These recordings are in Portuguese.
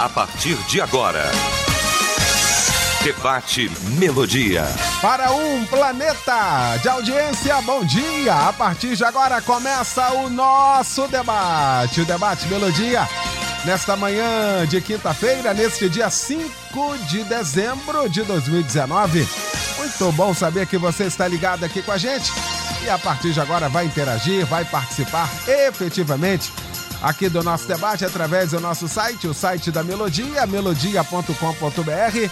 A partir de agora, Debate Melodia. Para um planeta de audiência, bom dia! A partir de agora começa o nosso debate, o Debate Melodia nesta manhã de quinta-feira, neste dia 5 de dezembro de 2019. Muito bom saber que você está ligado aqui com a gente e a partir de agora vai interagir, vai participar efetivamente aqui do nosso debate através do nosso site, o site da Melodia, melodia.com.br,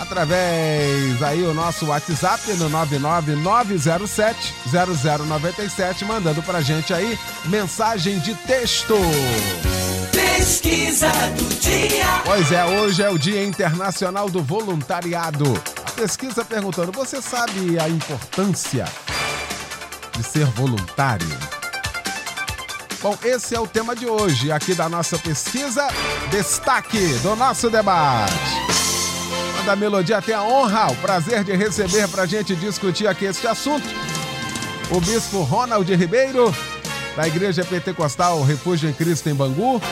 através aí o nosso WhatsApp no 99907 0097, mandando pra gente aí mensagem de texto. Pesquisa do dia. Pois é, hoje é o Dia Internacional do Voluntariado. A pesquisa perguntando: você sabe a importância de ser voluntário? Bom, esse é o tema de hoje, aqui da nossa pesquisa. Destaque do nosso debate. A Melodia tem a honra, o prazer de receber para a gente discutir aqui este assunto. O bispo Ronald Ribeiro, da Igreja Pentecostal Refúgio em Cristo em Bangu,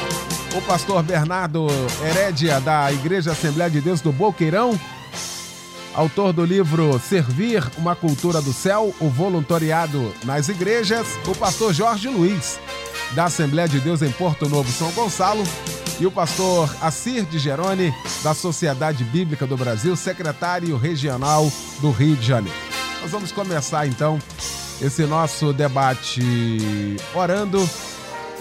o pastor Bernardo Herédia, da Igreja Assembleia de Deus do Boqueirão, autor do livro Servir uma Cultura do Céu, o voluntariado nas igrejas, o pastor Jorge Luiz, da Assembleia de Deus em Porto Novo, São Gonçalo, e o pastor Assir de Gerone, da Sociedade Bíblica do Brasil, secretário regional do Rio de Janeiro. Nós vamos começar então esse nosso debate orando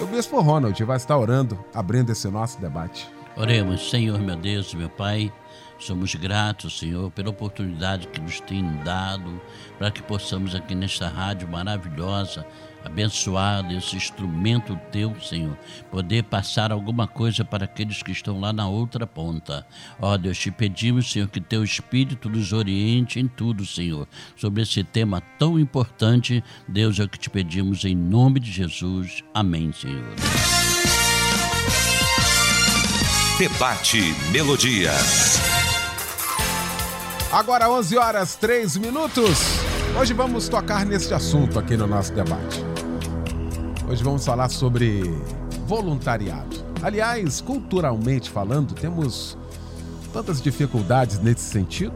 o Bispo Ronald vai estar orando, abrindo esse nosso debate. Oremos, Senhor, meu Deus, meu Pai. Somos gratos, Senhor, pela oportunidade que nos tem dado para que possamos aqui nesta rádio maravilhosa, abençoada, esse instrumento teu, Senhor, poder passar alguma coisa para aqueles que estão lá na outra ponta. Ó Deus, te pedimos, Senhor, que teu Espírito nos oriente em tudo, Senhor, sobre esse tema tão importante. Deus, é o que te pedimos em nome de Jesus. Amém, Senhor. Debate Melodia. Agora 11 horas 3 minutos. Hoje vamos tocar neste assunto aqui no nosso debate. Hoje vamos falar sobre voluntariado. Aliás, culturalmente falando, temos tantas dificuldades nesse sentido.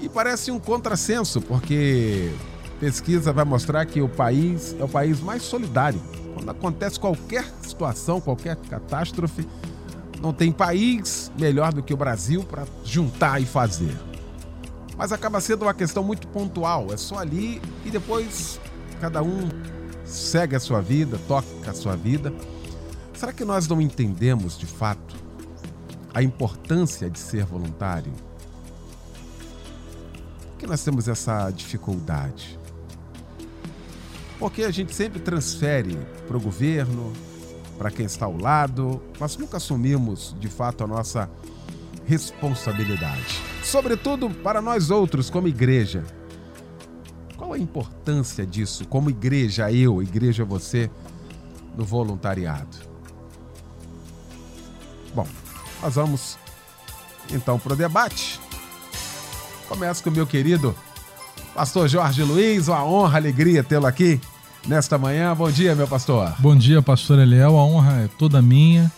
E parece um contrassenso, porque pesquisa vai mostrar que o país é o país mais solidário. Quando acontece qualquer situação, qualquer catástrofe, não tem país melhor do que o Brasil para juntar e fazer mas acaba sendo uma questão muito pontual. É só ali e depois cada um segue a sua vida, toca a sua vida. Será que nós não entendemos de fato a importância de ser voluntário? Por que nós temos essa dificuldade? Porque a gente sempre transfere para o governo, para quem está ao lado, mas nunca assumimos de fato a nossa responsabilidade sobretudo para nós outros, como igreja. Qual a importância disso, como igreja, eu, igreja você, no voluntariado? Bom, nós vamos então para o debate. Começo com o meu querido pastor Jorge Luiz, uma honra, alegria tê-lo aqui nesta manhã. Bom dia, meu pastor. Bom dia, pastor Eliel, a honra é toda minha.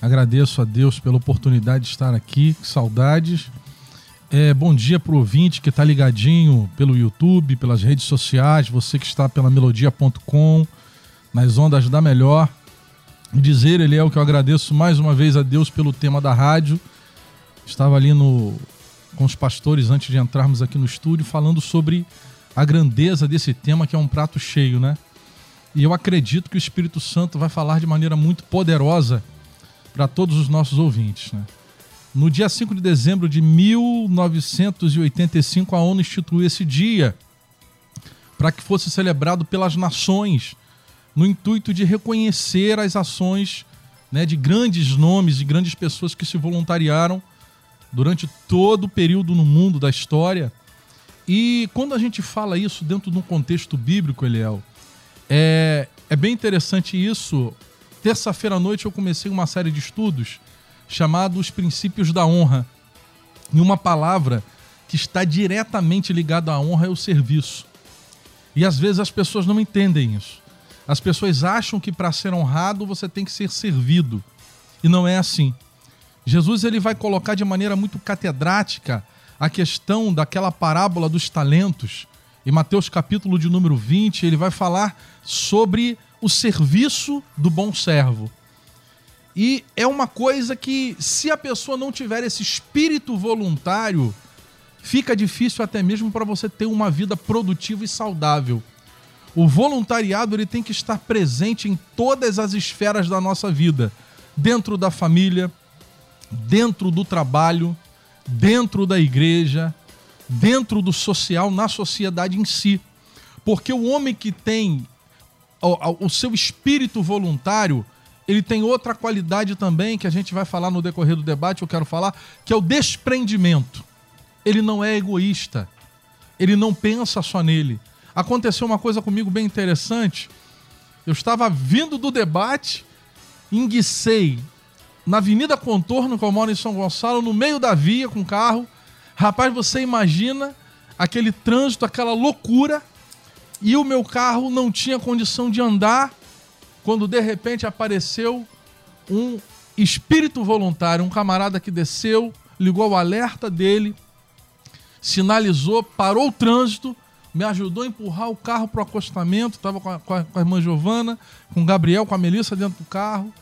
Agradeço a Deus pela oportunidade de estar aqui, saudades. É, bom dia para o ouvinte que está ligadinho pelo YouTube, pelas redes sociais, você que está pela melodia.com, nas ondas da melhor. Dizer, ele é o que eu agradeço mais uma vez a Deus pelo tema da rádio. Estava ali no, com os pastores antes de entrarmos aqui no estúdio falando sobre a grandeza desse tema que é um prato cheio, né? E eu acredito que o Espírito Santo vai falar de maneira muito poderosa para todos os nossos ouvintes, né? No dia 5 de dezembro de 1985, a ONU instituiu esse dia para que fosse celebrado pelas nações, no intuito de reconhecer as ações né, de grandes nomes, de grandes pessoas que se voluntariaram durante todo o período no mundo da história. E quando a gente fala isso dentro de um contexto bíblico, Eliel, é, é bem interessante isso. Terça-feira à noite eu comecei uma série de estudos chamado Os Princípios da Honra. E uma palavra que está diretamente ligada à honra é o serviço. E às vezes as pessoas não entendem isso. As pessoas acham que para ser honrado você tem que ser servido. E não é assim. Jesus ele vai colocar de maneira muito catedrática a questão daquela parábola dos talentos. Em Mateus capítulo de número 20, ele vai falar sobre o serviço do bom servo. E é uma coisa que, se a pessoa não tiver esse espírito voluntário, fica difícil até mesmo para você ter uma vida produtiva e saudável. O voluntariado ele tem que estar presente em todas as esferas da nossa vida, dentro da família, dentro do trabalho, dentro da igreja, dentro do social, na sociedade em si. Porque o homem que tem o, o seu espírito voluntário, ele tem outra qualidade também que a gente vai falar no decorrer do debate, eu quero falar, que é o desprendimento. Ele não é egoísta. Ele não pensa só nele. Aconteceu uma coisa comigo bem interessante. Eu estava vindo do debate, enguicei na Avenida Contorno, que eu moro em São Gonçalo, no meio da via com carro. Rapaz, você imagina aquele trânsito, aquela loucura, e o meu carro não tinha condição de andar quando de repente apareceu um espírito voluntário, um camarada que desceu, ligou o alerta dele, sinalizou, parou o trânsito, me ajudou a empurrar o carro para o acostamento. Estava com, com, a irmã Giovana, com o Gabriel, com a Melissa dentro do carro.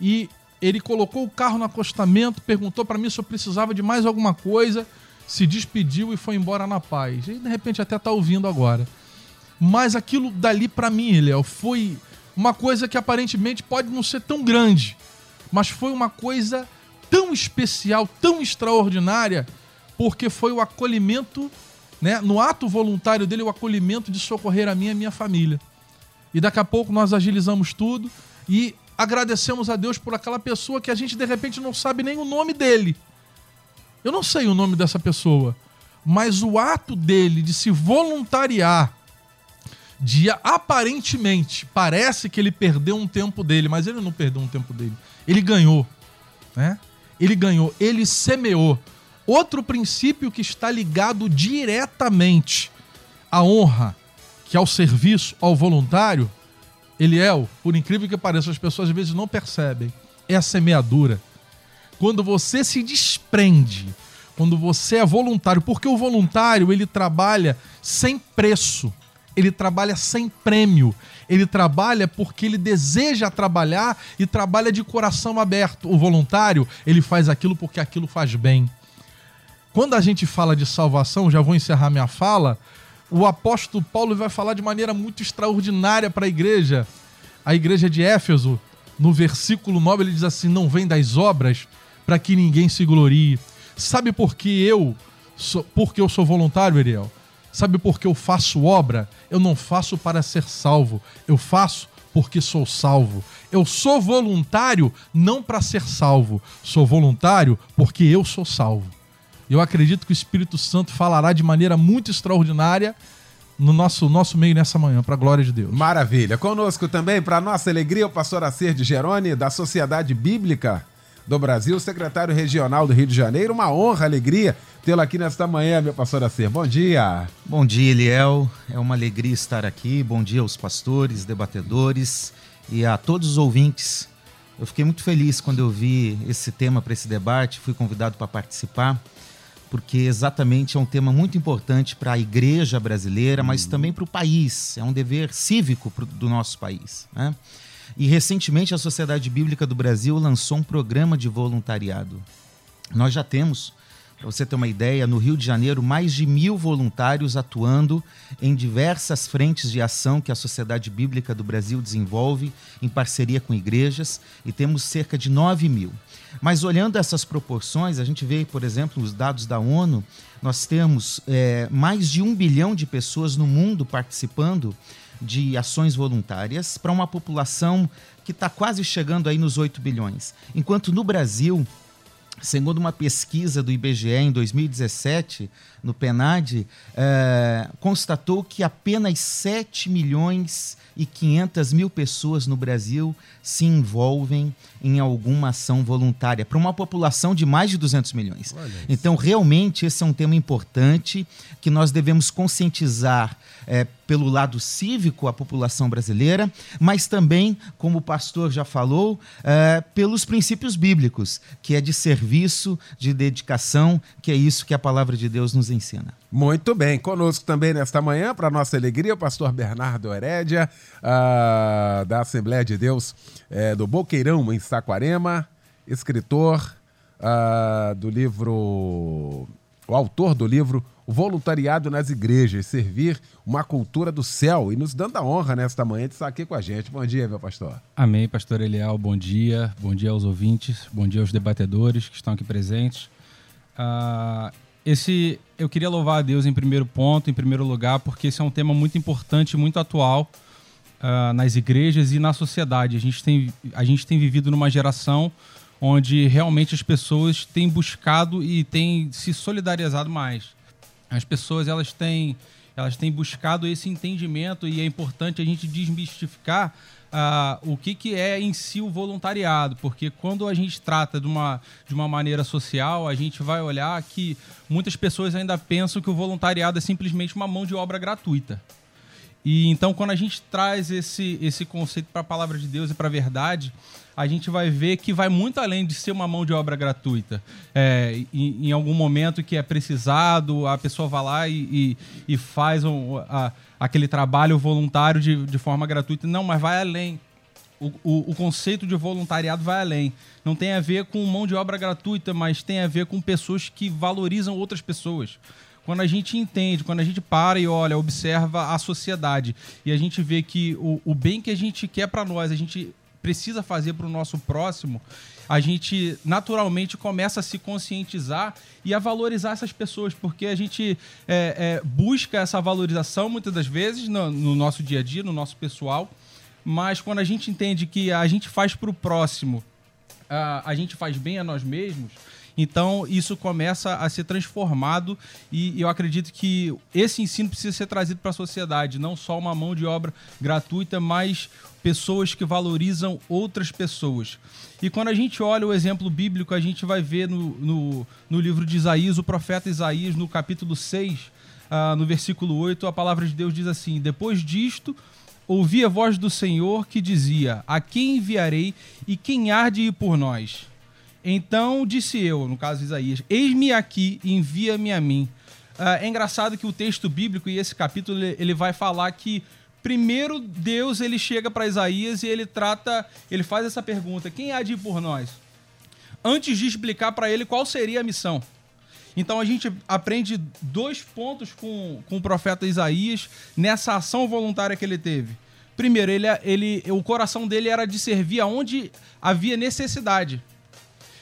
E ele colocou o carro no acostamento, perguntou para mim se eu precisava de mais alguma coisa, se despediu e foi embora na paz. E de repente até tá ouvindo agora. Mas aquilo dali para mim, Léo, foi uma coisa que aparentemente pode não ser tão grande, mas foi uma coisa tão especial, tão extraordinária, porque foi o acolhimento, né, no ato voluntário dele, o acolhimento de socorrer a mim e a minha família. E daqui a pouco nós agilizamos tudo e agradecemos a Deus por aquela pessoa que a gente de repente não sabe nem o nome dele. Eu não sei o nome dessa pessoa, mas o ato dele de se voluntariar de aparentemente parece que ele perdeu um tempo dele, mas ele não perdeu um tempo dele. Ele ganhou, né? Ele ganhou, ele semeou. Outro princípio que está ligado diretamente à honra, que é o serviço ao voluntário, Eliel, por incrível que pareça, as pessoas às vezes não percebem, é a semeadura. Quando você se desprende, quando você é voluntário, porque o voluntário ele trabalha sem preço ele trabalha sem prêmio. Ele trabalha porque ele deseja trabalhar e trabalha de coração aberto. O voluntário, ele faz aquilo porque aquilo faz bem. Quando a gente fala de salvação, já vou encerrar minha fala, o apóstolo Paulo vai falar de maneira muito extraordinária para a igreja. A igreja de Éfeso, no versículo 9, ele diz assim: Não vem das obras para que ninguém se glorie. Sabe por que eu, sou, porque eu sou voluntário, Ariel? Sabe por que eu faço obra? Eu não faço para ser salvo, eu faço porque sou salvo. Eu sou voluntário não para ser salvo, sou voluntário porque eu sou salvo. Eu acredito que o Espírito Santo falará de maneira muito extraordinária no nosso, nosso meio nessa manhã, para a glória de Deus. Maravilha. Conosco também, para nossa alegria, o pastor Acer de Gerone, da Sociedade Bíblica do Brasil, secretário regional do Rio de Janeiro. Uma honra, alegria tê-lo aqui nesta manhã, meu pastor Acer. Bom dia. Bom dia, Eliel. É uma alegria estar aqui. Bom dia aos pastores, debatedores e a todos os ouvintes. Eu fiquei muito feliz quando eu vi esse tema para esse debate, fui convidado para participar, porque exatamente é um tema muito importante para a igreja brasileira, mas também para o país. É um dever cívico do nosso país. Né? E recentemente a Sociedade Bíblica do Brasil lançou um programa de voluntariado. Nós já temos, para você ter uma ideia, no Rio de Janeiro, mais de mil voluntários atuando em diversas frentes de ação que a Sociedade Bíblica do Brasil desenvolve em parceria com igrejas, e temos cerca de 9 mil. Mas olhando essas proporções, a gente vê, por exemplo, os dados da ONU, nós temos é, mais de um bilhão de pessoas no mundo participando de ações voluntárias para uma população que está quase chegando aí nos 8 bilhões. Enquanto no Brasil, segundo uma pesquisa do IBGE em 2017, no PENAD, é, constatou que apenas 7 milhões e 500 mil pessoas no Brasil se envolvem em alguma ação voluntária, para uma população de mais de 200 milhões. Então, realmente, esse é um tema importante que nós devemos conscientizar é, pelo lado cívico a população brasileira, mas também, como o pastor já falou, é, pelos princípios bíblicos, que é de serviço, de dedicação, que é isso que a palavra de Deus nos ensina. Muito bem, conosco também nesta manhã, para nossa alegria, o pastor Bernardo Herédia, uh, da Assembleia de Deus uh, do Boqueirão, em Saquarema, escritor uh, do livro, o autor do livro O Voluntariado nas Igrejas, Servir uma Cultura do Céu, e nos dando a honra nesta manhã de estar aqui com a gente. Bom dia, meu pastor. Amém, pastor Eliel, bom dia, bom dia aos ouvintes, bom dia aos debatedores que estão aqui presentes. Uh, esse eu queria louvar a Deus em primeiro ponto, em primeiro lugar, porque esse é um tema muito importante, muito atual uh, nas igrejas e na sociedade. A gente, tem, a gente tem vivido numa geração onde realmente as pessoas têm buscado e têm se solidarizado mais. As pessoas elas têm, elas têm buscado esse entendimento e é importante a gente desmistificar uh, o que, que é em si o voluntariado, porque quando a gente trata de uma, de uma maneira social, a gente vai olhar que muitas pessoas ainda pensam que o voluntariado é simplesmente uma mão de obra gratuita. E então, quando a gente traz esse, esse conceito para a palavra de Deus e para a verdade, a gente vai ver que vai muito além de ser uma mão de obra gratuita. É, em, em, algum momento que é precisado, a pessoa vai lá e, e, e faz um, a, aquele trabalho voluntário de, de forma gratuita. Não, mas vai além. O, o, o, conceito de voluntariado vai além. Não tem a ver com mão de obra gratuita, mas tem a ver com pessoas que valorizam outras pessoas. Quando a gente entende, quando a gente para e olha, observa a sociedade e a gente vê que o, o bem que a gente quer para nós, a gente precisa fazer para o nosso próximo, a gente naturalmente começa a se conscientizar e a valorizar essas pessoas, porque a gente é, é, busca essa valorização muitas das vezes no, no nosso dia a dia, no nosso pessoal, mas quando a gente entende que a gente faz para o próximo, a, a gente faz bem a nós mesmos, então isso começa a ser transformado e eu acredito que esse ensino precisa ser trazido para a sociedade, não só uma mão de obra gratuita, mas pessoas que valorizam outras pessoas. E quando a gente olha o exemplo bíblico, a gente vai ver no, no, no livro de Isaías, o profeta Isaías, no capítulo 6, uh, ah, no versículo 8, a palavra de Deus diz assim: Depois disto, ouvi a voz do Senhor que dizia: A quem enviarei e quem há de ir por nós? Então disse eu, no caso de Isaías: Eis-me aqui, envia-me a mim. Uh, é engraçado que o texto bíblico e esse capítulo ele vai falar que primeiro Deus ele chega para Isaías e ele trata, ele faz essa pergunta: quem há de ir por nós? Antes de explicar para ele qual seria a missão. Então a gente aprende dois pontos com, com o profeta Isaías nessa ação voluntária que ele teve. Primeiro, ele, ele, o coração dele era de servir aonde havia necessidade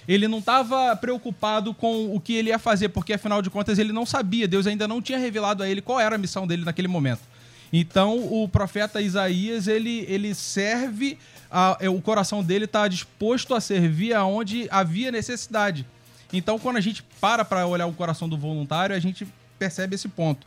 ele não estava preocupado com o que ele ia fazer, porque afinal de contas ele não sabia, Deus ainda não tinha revelado a ele qual era a missão dele naquele momento. Então o profeta Isaías ele, ele serve, a, é, o coração dele está disposto a servir aonde havia necessidade. Então quando a gente para para olhar o coração do voluntário, a gente percebe esse ponto.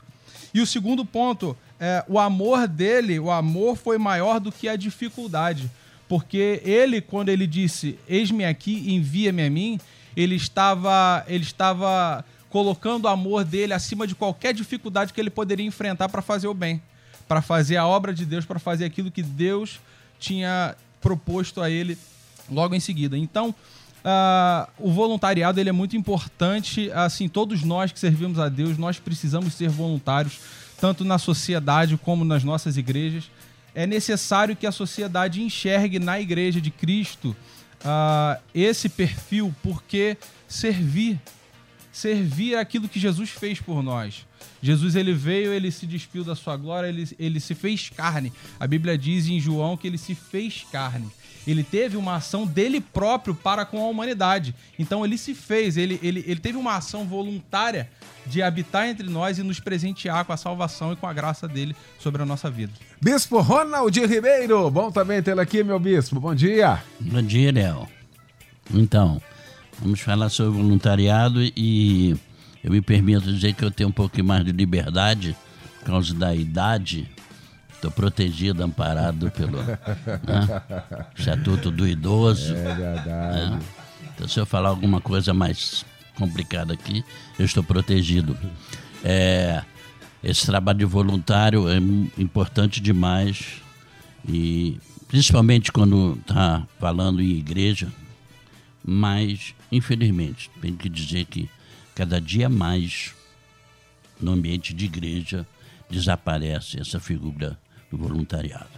E o segundo ponto, é, o amor dele, o amor foi maior do que a dificuldade. Porque ele, quando ele disse, eis-me aqui, envia-me a mim, ele estava, ele estava colocando o amor dele acima de qualquer dificuldade que ele poderia enfrentar para fazer o bem, para fazer a obra de Deus, para fazer aquilo que Deus tinha proposto a ele logo em seguida. Então, uh, o voluntariado ele é muito importante. Assim, todos nós que servimos a Deus, nós precisamos ser voluntários, tanto na sociedade como nas nossas igrejas é necessário que a sociedade enxergue na Igreja de Cristo uh, esse perfil, porque servir, servir aquilo que Jesus fez por nós. Jesus ele veio, ele se despiu da sua glória, ele, ele se fez carne. A Bíblia diz em João que ele se fez carne. Ele teve uma ação dele próprio para com a humanidade. Então ele se fez, ele, ele, ele teve uma ação voluntária de habitar entre nós e nos presentear com a salvação e com a graça dele sobre a nossa vida. Bispo Ronald Ribeiro, bom também tê-lo aqui, meu bispo. Bom dia. Bom dia, Léo. Então, vamos falar sobre voluntariado e eu me permito dizer que eu tenho um pouco mais de liberdade por causa da idade. Estou protegido, amparado pelo né, Estatuto do Idoso. É verdade. né? Então, se eu falar alguma coisa mais complicada aqui, eu estou protegido. É, esse trabalho de voluntário é im- importante demais e principalmente quando está falando em igreja, mas infelizmente tem que dizer que cada dia mais no ambiente de igreja desaparece essa figura do voluntariado.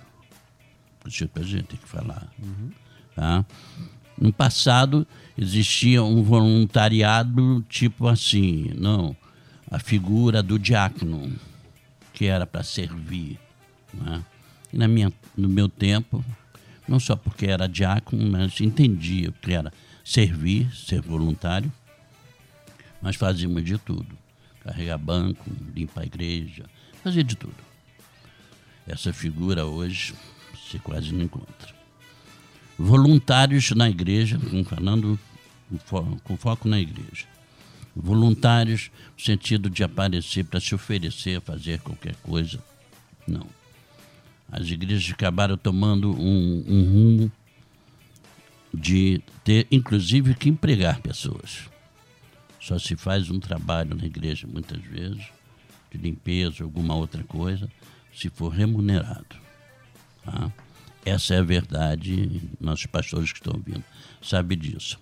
Que a gente tem que falar. Tá? No passado existia um voluntariado tipo assim, não, a figura do diácono, que era para servir. né? E na minha, no meu tempo, não só porque era diácono, mas entendia o que era servir, ser voluntário, nós fazíamos de tudo. Carregar banco, limpar a igreja, fazia de tudo. Essa figura hoje você quase não encontra. Voluntários na igreja, falando com foco na igreja. Voluntários no sentido de aparecer para se oferecer, fazer qualquer coisa. Não. As igrejas acabaram tomando um, um rumo de ter, inclusive, que empregar pessoas. Só se faz um trabalho na igreja, muitas vezes, de limpeza, alguma outra coisa, se for remunerado. Tá? Essa é a verdade, nossos pastores que estão ouvindo sabem disso.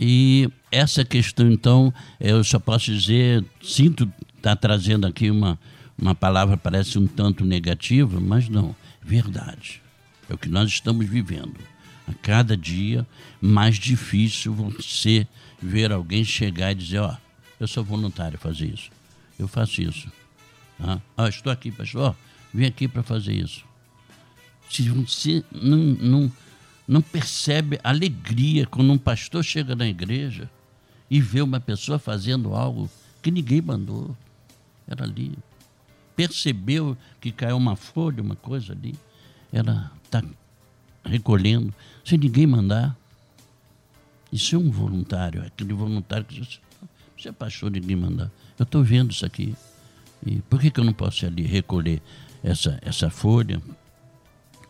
E essa questão, então, eu só posso dizer, sinto estar trazendo aqui uma, uma palavra parece um tanto negativa, mas não, verdade. É o que nós estamos vivendo. A cada dia, mais difícil você ver alguém chegar e dizer, ó, eu sou voluntário a fazer isso. Eu faço isso. Ah, estou aqui, pastor, vim aqui para fazer isso. Se você não, não, não percebe alegria quando um pastor chega na igreja e vê uma pessoa fazendo algo que ninguém mandou, era ali. Percebeu que caiu uma folha, uma coisa ali, ela está recolhendo, sem ninguém mandar. Isso é um voluntário, é aquele voluntário que diz, você é pastor, ninguém mandar. Eu estou vendo isso aqui. E por que, que eu não posso ali recolher essa, essa folha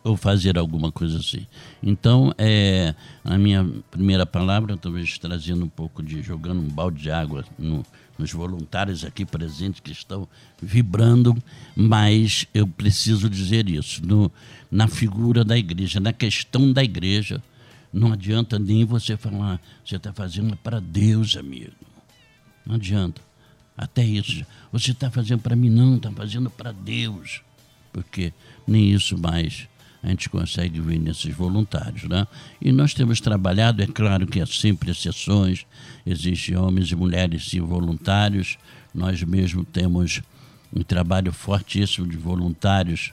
ou fazer alguma coisa assim? Então, é, a minha primeira palavra, talvez trazendo um pouco de, jogando um balde de água no, nos voluntários aqui presentes que estão vibrando, mas eu preciso dizer isso. No, na figura da igreja, na questão da igreja, não adianta nem você falar, você está fazendo para Deus, amigo. Não adianta. Até isso. Você está fazendo para mim? Não, está fazendo para Deus. Porque nem isso mais a gente consegue ver nesses voluntários. Né? E nós temos trabalhado, é claro que há sempre exceções, existem homens e mulheres sim, voluntários. Nós mesmo temos um trabalho fortíssimo de voluntários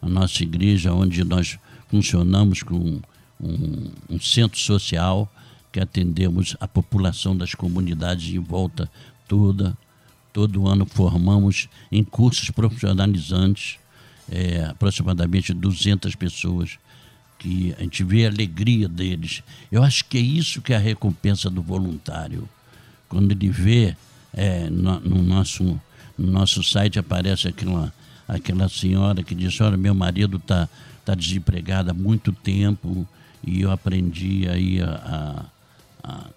na nossa igreja, onde nós funcionamos com um, um centro social que atendemos a população das comunidades em volta toda. Todo ano formamos em cursos profissionalizantes é, aproximadamente 200 pessoas que a gente vê a alegria deles. Eu acho que é isso que é a recompensa do voluntário. Quando ele vê é, no, no nosso, no nosso site aparece aquela, aquela senhora que diz, olha, meu marido está tá desempregado há muito tempo e eu aprendi aí a, a,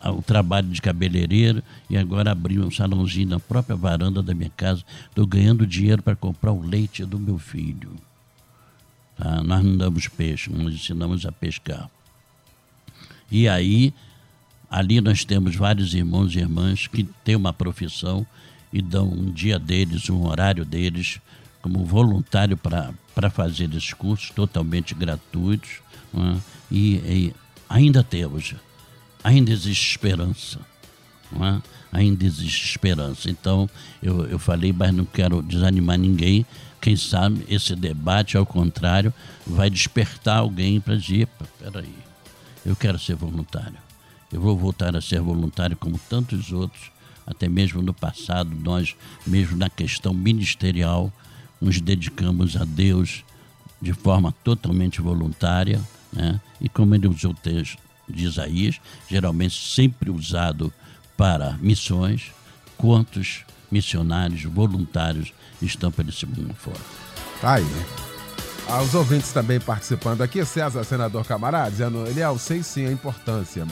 a, o trabalho de cabeleireiro e agora abri um salãozinho na própria varanda da minha casa. Estou ganhando dinheiro para comprar o leite do meu filho. Tá? Nós não damos peixe, nós ensinamos a pescar. E aí, ali nós temos vários irmãos e irmãs que têm uma profissão e dão um dia deles, um horário deles, como voluntário para fazer esses cursos totalmente gratuitos. Né? E, e ainda temos, ainda existe esperança. é? ainda existe esperança. Então, eu, eu falei, mas não quero desanimar ninguém. Quem sabe esse debate, ao contrário, vai despertar alguém para dizer: peraí, eu quero ser voluntário. Eu vou voltar a ser voluntário como tantos outros, até mesmo no passado, nós, mesmo na questão ministerial, nos dedicamos a Deus de forma totalmente voluntária, né? e como ele usou o texto de Isaías, geralmente sempre usado para missões, quantos missionários voluntários estão pelo esse mundo fora. Tá aí. Ah, os ouvintes também participando aqui, César, senador camarada, dizendo, ele eu sei sim a importância.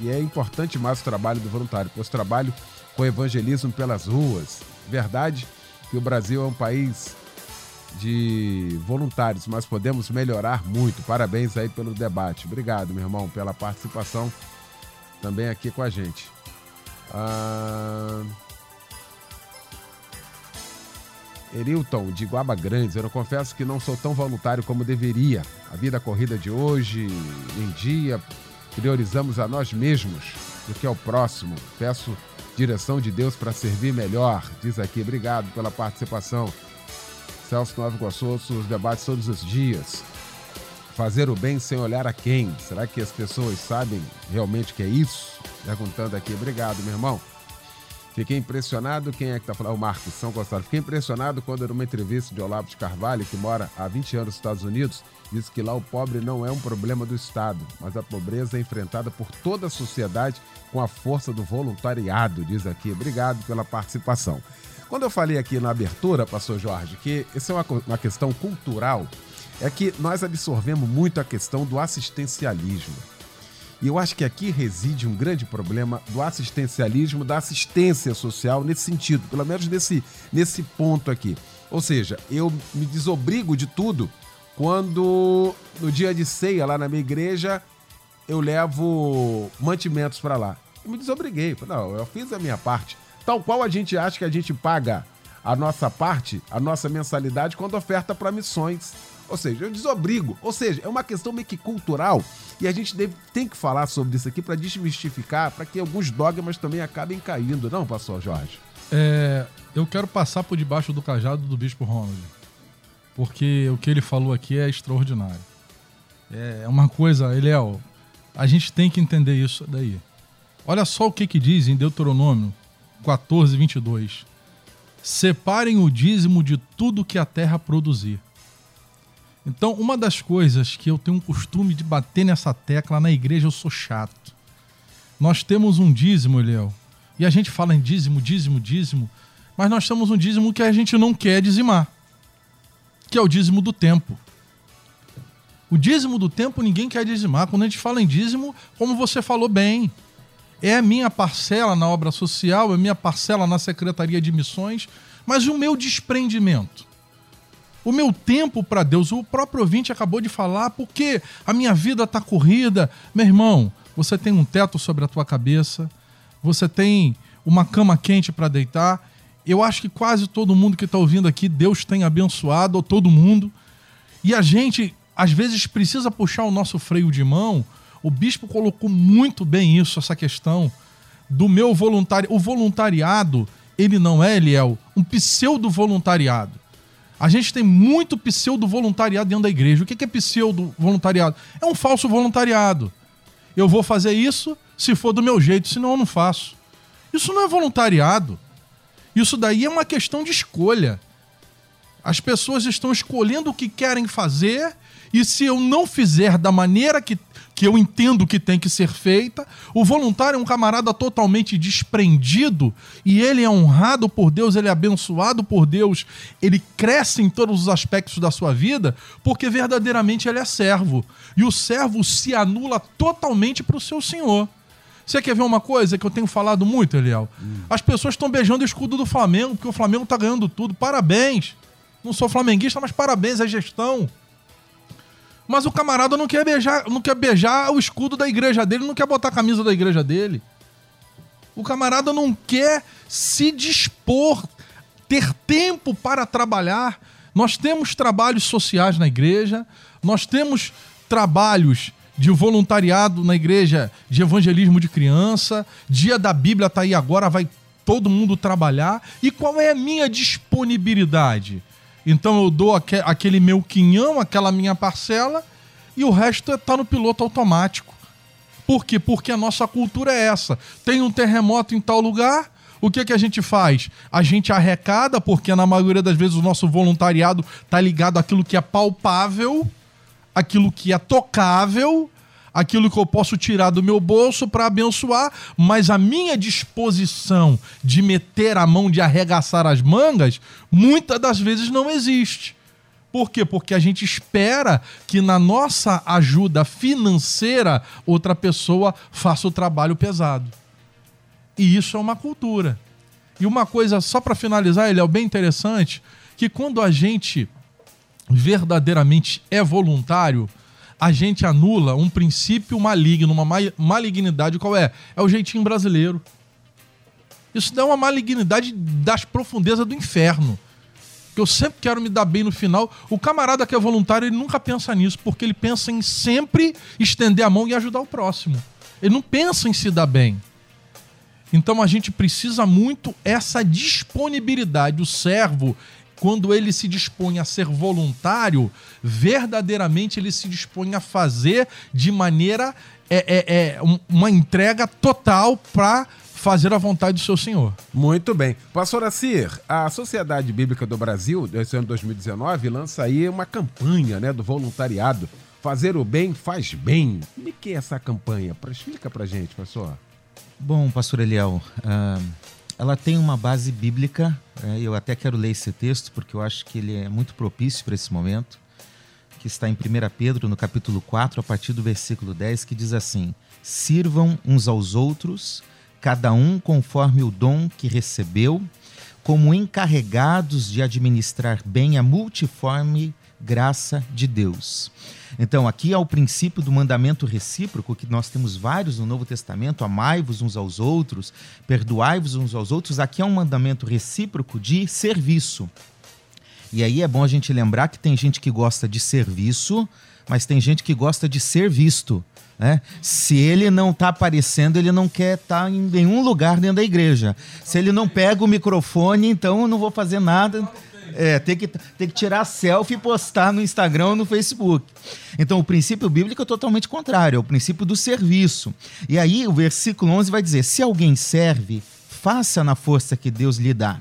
E é importante mais o trabalho do voluntário, pois trabalho com evangelismo pelas ruas. Verdade que o Brasil é um país de voluntários, mas podemos melhorar muito. Parabéns aí pelo debate. Obrigado, meu irmão, pela participação também aqui com a gente. Ah... Erilton, de Guaba Grandes, eu confesso que não sou tão voluntário como deveria. A vida corrida de hoje, em dia, priorizamos a nós mesmos do que ao próximo. Peço direção de Deus para servir melhor. Diz aqui, obrigado pela participação. Celso Nova Iguaçu, os debates todos os dias. Fazer o bem sem olhar a quem? Será que as pessoas sabem realmente que é isso? Perguntando aqui, obrigado, meu irmão. Fiquei impressionado, quem é que está falando? O Marcos São Gonçalo. Fiquei impressionado quando, numa entrevista de Olavo de Carvalho, que mora há 20 anos nos Estados Unidos, disse que lá o pobre não é um problema do Estado, mas a pobreza é enfrentada por toda a sociedade com a força do voluntariado, diz aqui. Obrigado pela participação. Quando eu falei aqui na abertura, pastor Jorge, que isso é uma, uma questão cultural, é que nós absorvemos muito a questão do assistencialismo. E eu acho que aqui reside um grande problema do assistencialismo, da assistência social nesse sentido, pelo menos nesse, nesse ponto aqui. Ou seja, eu me desobrigo de tudo quando no dia de ceia lá na minha igreja eu levo mantimentos para lá. Eu me desobriguei. Não, eu fiz a minha parte. Tal qual a gente acha que a gente paga a nossa parte, a nossa mensalidade, quando oferta para missões. Ou seja, eu desobrigo. Ou seja, é uma questão meio que cultural e a gente deve, tem que falar sobre isso aqui para desmistificar, para que alguns dogmas também acabem caindo, não, pastor Jorge? É, eu quero passar por debaixo do cajado do Bispo Ronald, porque o que ele falou aqui é extraordinário. É uma coisa, Eliel, a gente tem que entender isso daí. Olha só o que, que diz em Deuteronômio 14, 22. Separem o dízimo de tudo que a terra produzir então, uma das coisas que eu tenho um costume de bater nessa tecla na igreja, eu sou chato. Nós temos um dízimo, Léo, e a gente fala em dízimo, dízimo, dízimo, mas nós temos um dízimo que a gente não quer dizimar, que é o dízimo do tempo. O dízimo do tempo ninguém quer dizimar. Quando a gente fala em dízimo, como você falou bem, é minha parcela na obra social, é minha parcela na Secretaria de Missões, mas o meu desprendimento o meu tempo para Deus. O próprio ouvinte acabou de falar, porque a minha vida está corrida. Meu irmão, você tem um teto sobre a tua cabeça, você tem uma cama quente para deitar. Eu acho que quase todo mundo que está ouvindo aqui, Deus tem abençoado, ou todo mundo. E a gente, às vezes, precisa puxar o nosso freio de mão. O bispo colocou muito bem isso, essa questão do meu voluntário. O voluntariado, ele não é, Eliel, um pseudo-voluntariado. A gente tem muito pseudo-voluntariado dentro da igreja. O que é pseudo-voluntariado? É um falso voluntariado. Eu vou fazer isso se for do meu jeito, senão eu não faço. Isso não é voluntariado. Isso daí é uma questão de escolha. As pessoas estão escolhendo o que querem fazer e se eu não fizer da maneira que que eu entendo que tem que ser feita. O voluntário é um camarada totalmente desprendido e ele é honrado por Deus, ele é abençoado por Deus, ele cresce em todos os aspectos da sua vida porque verdadeiramente ele é servo. E o servo se anula totalmente para o seu senhor. Você quer ver uma coisa que eu tenho falado muito, Eliel? Hum. As pessoas estão beijando o escudo do Flamengo porque o Flamengo está ganhando tudo. Parabéns! Não sou flamenguista, mas parabéns à gestão. Mas o camarada não quer beijar, não quer beijar o escudo da igreja dele, não quer botar a camisa da igreja dele. O camarada não quer se dispor, ter tempo para trabalhar. Nós temos trabalhos sociais na igreja, nós temos trabalhos de voluntariado na igreja de evangelismo de criança. Dia da Bíblia tá aí agora, vai todo mundo trabalhar. E qual é a minha disponibilidade? Então eu dou aquele meu quinhão, aquela minha parcela, e o resto está no piloto automático. Por quê? Porque a nossa cultura é essa. Tem um terremoto em tal lugar, o que, que a gente faz? A gente arrecada, porque na maioria das vezes o nosso voluntariado está ligado àquilo que é palpável, aquilo que é tocável, aquilo que eu posso tirar do meu bolso para abençoar, mas a minha disposição de meter a mão, de arregaçar as mangas, muitas das vezes não existe. Por quê? Porque a gente espera que na nossa ajuda financeira outra pessoa faça o trabalho pesado. E isso é uma cultura. E uma coisa, só para finalizar, ele é bem interessante, que quando a gente verdadeiramente é voluntário, a gente anula um princípio maligno, uma malignidade, qual é? É o jeitinho brasileiro. Isso dá uma malignidade das profundezas do inferno. Que eu sempre quero me dar bem no final. O camarada que é voluntário, ele nunca pensa nisso, porque ele pensa em sempre estender a mão e ajudar o próximo. Ele não pensa em se dar bem. Então a gente precisa muito essa disponibilidade. O servo, quando ele se dispõe a ser voluntário, verdadeiramente ele se dispõe a fazer de maneira é, é, é uma entrega total para fazer a vontade do seu Senhor. Muito bem. Pastor Assir, a Sociedade Bíblica do Brasil, esse ano 2019, lança aí uma campanha né, do voluntariado. Fazer o bem faz bem. O que é essa campanha? Explica pra gente, pastor. Bom, pastor Eliel, uh, ela tem uma base bíblica. Uh, eu até quero ler esse texto porque eu acho que ele é muito propício para esse momento, que está em 1 Pedro, no capítulo 4, a partir do versículo 10, que diz assim: Sirvam uns aos outros, cada um conforme o dom que recebeu, como encarregados de administrar bem a multiforme graça de Deus. Então, aqui é o princípio do mandamento recíproco, que nós temos vários no Novo Testamento: amai-vos uns aos outros, perdoai-vos uns aos outros. Aqui é um mandamento recíproco de serviço. E aí é bom a gente lembrar que tem gente que gosta de serviço, mas tem gente que gosta de ser visto. Né? Se ele não está aparecendo, ele não quer estar tá em nenhum lugar dentro da igreja. Se ele não pega o microfone, então eu não vou fazer nada. É, tem que, tem que tirar selfie e postar no Instagram ou no Facebook. Então, o princípio bíblico é totalmente contrário, é o princípio do serviço. E aí, o versículo 11 vai dizer: se alguém serve, faça na força que Deus lhe dá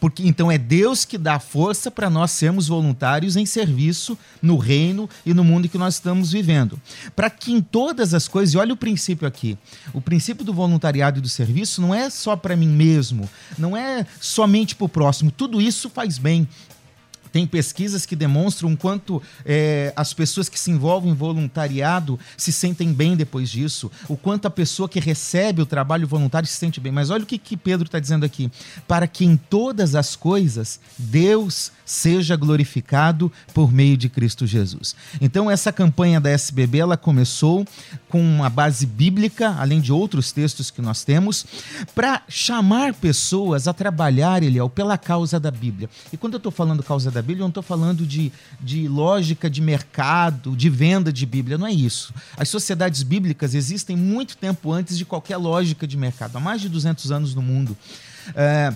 porque então é Deus que dá força para nós sermos voluntários em serviço no reino e no mundo que nós estamos vivendo. Para que em todas as coisas, e olha o princípio aqui, o princípio do voluntariado e do serviço não é só para mim mesmo, não é somente para o próximo, tudo isso faz bem, tem pesquisas que demonstram quanto é, as pessoas que se envolvem em voluntariado se sentem bem depois disso, o quanto a pessoa que recebe o trabalho voluntário se sente bem. Mas olha o que, que Pedro está dizendo aqui: para que em todas as coisas Deus seja glorificado por meio de Cristo Jesus. Então essa campanha da SBB ela começou com uma base bíblica, além de outros textos que nós temos, para chamar pessoas a trabalhar, Eliel, pela causa da Bíblia. E quando eu estou falando causa da Bíblia, eu não estou falando de, de lógica de mercado, de venda de Bíblia, não é isso. As sociedades bíblicas existem muito tempo antes de qualquer lógica de mercado, há mais de 200 anos no mundo. É,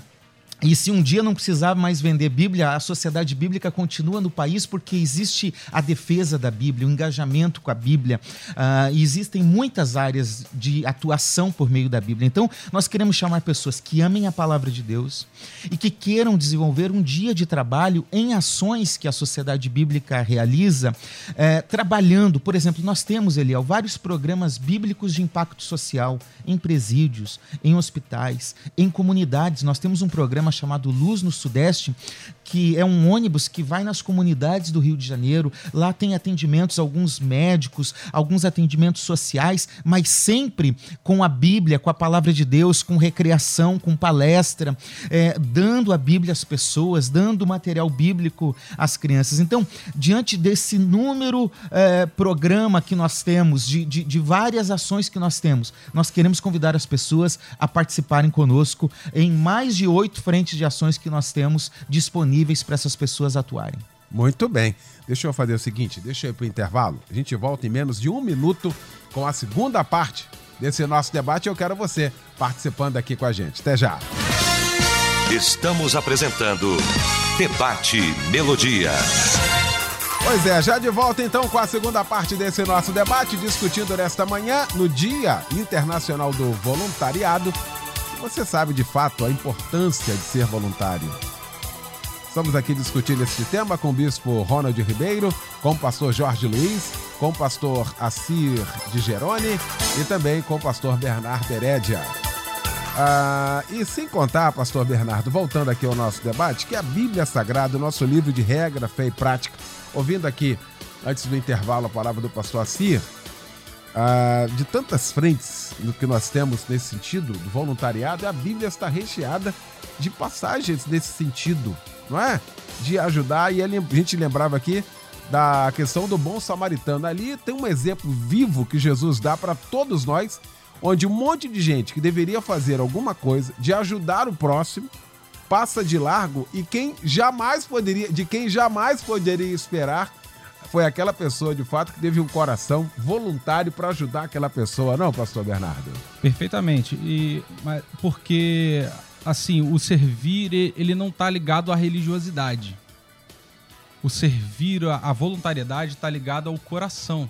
e se um dia não precisar mais vender Bíblia, a sociedade bíblica continua no país porque existe a defesa da Bíblia, o engajamento com a Bíblia. Uh, existem muitas áreas de atuação por meio da Bíblia. Então, nós queremos chamar pessoas que amem a palavra de Deus e que queiram desenvolver um dia de trabalho em ações que a sociedade bíblica realiza, eh, trabalhando. Por exemplo, nós temos, Eliel, vários programas bíblicos de impacto social em presídios, em hospitais, em comunidades. Nós temos um programa chamado Luz no Sudeste, que é um ônibus que vai nas comunidades do Rio de Janeiro. Lá tem atendimentos, alguns médicos, alguns atendimentos sociais, mas sempre com a Bíblia, com a palavra de Deus, com recreação, com palestra, é, dando a Bíblia às pessoas, dando material bíblico às crianças. Então, diante desse número é, programa que nós temos, de, de, de várias ações que nós temos, nós queremos convidar as pessoas a participarem conosco em mais de oito frentes de ações que nós temos disponíveis para essas pessoas atuarem. Muito bem. Deixa eu fazer o seguinte, deixa eu ir pro intervalo. A gente volta em menos de um minuto com a segunda parte desse nosso debate. Eu quero você participando aqui com a gente. Até já. Estamos apresentando Debate Melodia. Pois é, já de volta então com a segunda parte desse nosso debate, discutindo nesta manhã, no Dia Internacional do Voluntariado. Você sabe de fato a importância de ser voluntário. Estamos aqui discutindo este tema com o bispo Ronald Ribeiro, com o pastor Jorge Luiz, com o pastor Assir de Gerone e também com o pastor Bernardo Herédia. Ah, e sem contar, pastor Bernardo, voltando aqui ao nosso debate, que a Bíblia Sagrada, o nosso livro de regra, fé e prática, ouvindo aqui, antes do intervalo, a palavra do pastor Assir, ah, de tantas frentes no que nós temos nesse sentido, do voluntariado, a Bíblia está recheada de passagens nesse sentido não é? De ajudar. E ele, a gente lembrava aqui da questão do bom samaritano. Ali tem um exemplo vivo que Jesus dá para todos nós, onde um monte de gente que deveria fazer alguma coisa de ajudar o próximo passa de largo e quem jamais poderia, de quem jamais poderia esperar foi aquela pessoa de fato que teve um coração voluntário para ajudar aquela pessoa, não, pastor Bernardo? Perfeitamente. E porque assim, o servir, ele não está ligado à religiosidade. O servir, a voluntariedade está ligado ao coração.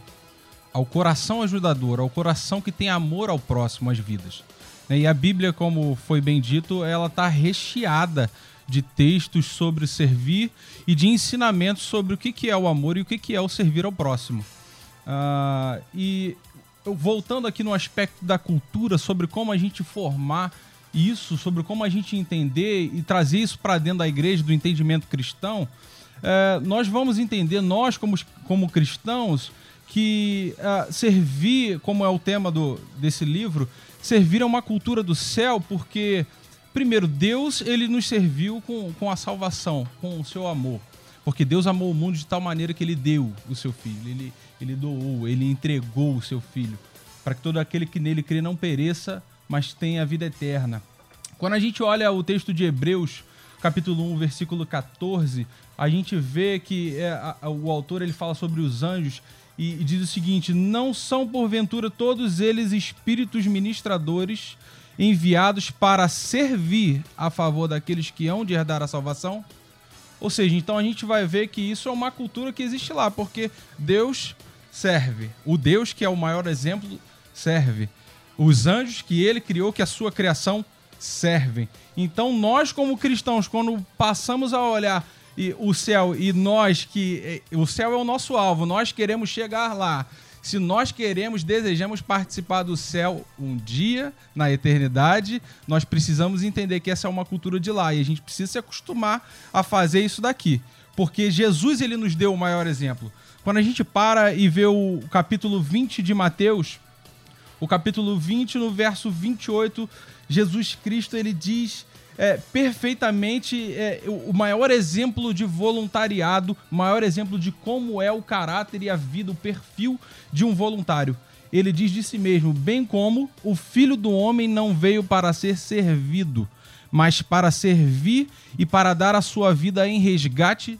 Ao coração ajudador, ao coração que tem amor ao próximo, às vidas. E a Bíblia, como foi bem dito, ela está recheada de textos sobre servir e de ensinamentos sobre o que é o amor e o que é o servir ao próximo. Uh, e voltando aqui no aspecto da cultura, sobre como a gente formar isso, sobre como a gente entender e trazer isso para dentro da igreja, do entendimento cristão, é, nós vamos entender, nós como, como cristãos, que é, servir, como é o tema do, desse livro, servir é uma cultura do céu, porque, primeiro, Deus ele nos serviu com, com a salvação, com o seu amor. Porque Deus amou o mundo de tal maneira que ele deu o seu filho, ele, ele doou, ele entregou o seu filho, para que todo aquele que nele crê não pereça, mas tem a vida eterna. Quando a gente olha o texto de Hebreus, capítulo 1, versículo 14, a gente vê que é, a, o autor ele fala sobre os anjos e, e diz o seguinte: Não são porventura todos eles espíritos ministradores enviados para servir a favor daqueles que hão de herdar a salvação? Ou seja, então a gente vai ver que isso é uma cultura que existe lá, porque Deus serve. O Deus que é o maior exemplo serve os anjos que ele criou, que a sua criação servem. Então, nós, como cristãos, quando passamos a olhar e o céu e nós que. O céu é o nosso alvo, nós queremos chegar lá. Se nós queremos, desejamos participar do céu um dia, na eternidade, nós precisamos entender que essa é uma cultura de lá e a gente precisa se acostumar a fazer isso daqui. Porque Jesus ele nos deu o maior exemplo. Quando a gente para e vê o capítulo 20 de Mateus, o capítulo 20, no verso 28, Jesus Cristo ele diz é, perfeitamente é, o maior exemplo de voluntariado, maior exemplo de como é o caráter e a vida, o perfil de um voluntário. Ele diz de si mesmo, bem como o filho do homem não veio para ser servido, mas para servir e para dar a sua vida em resgate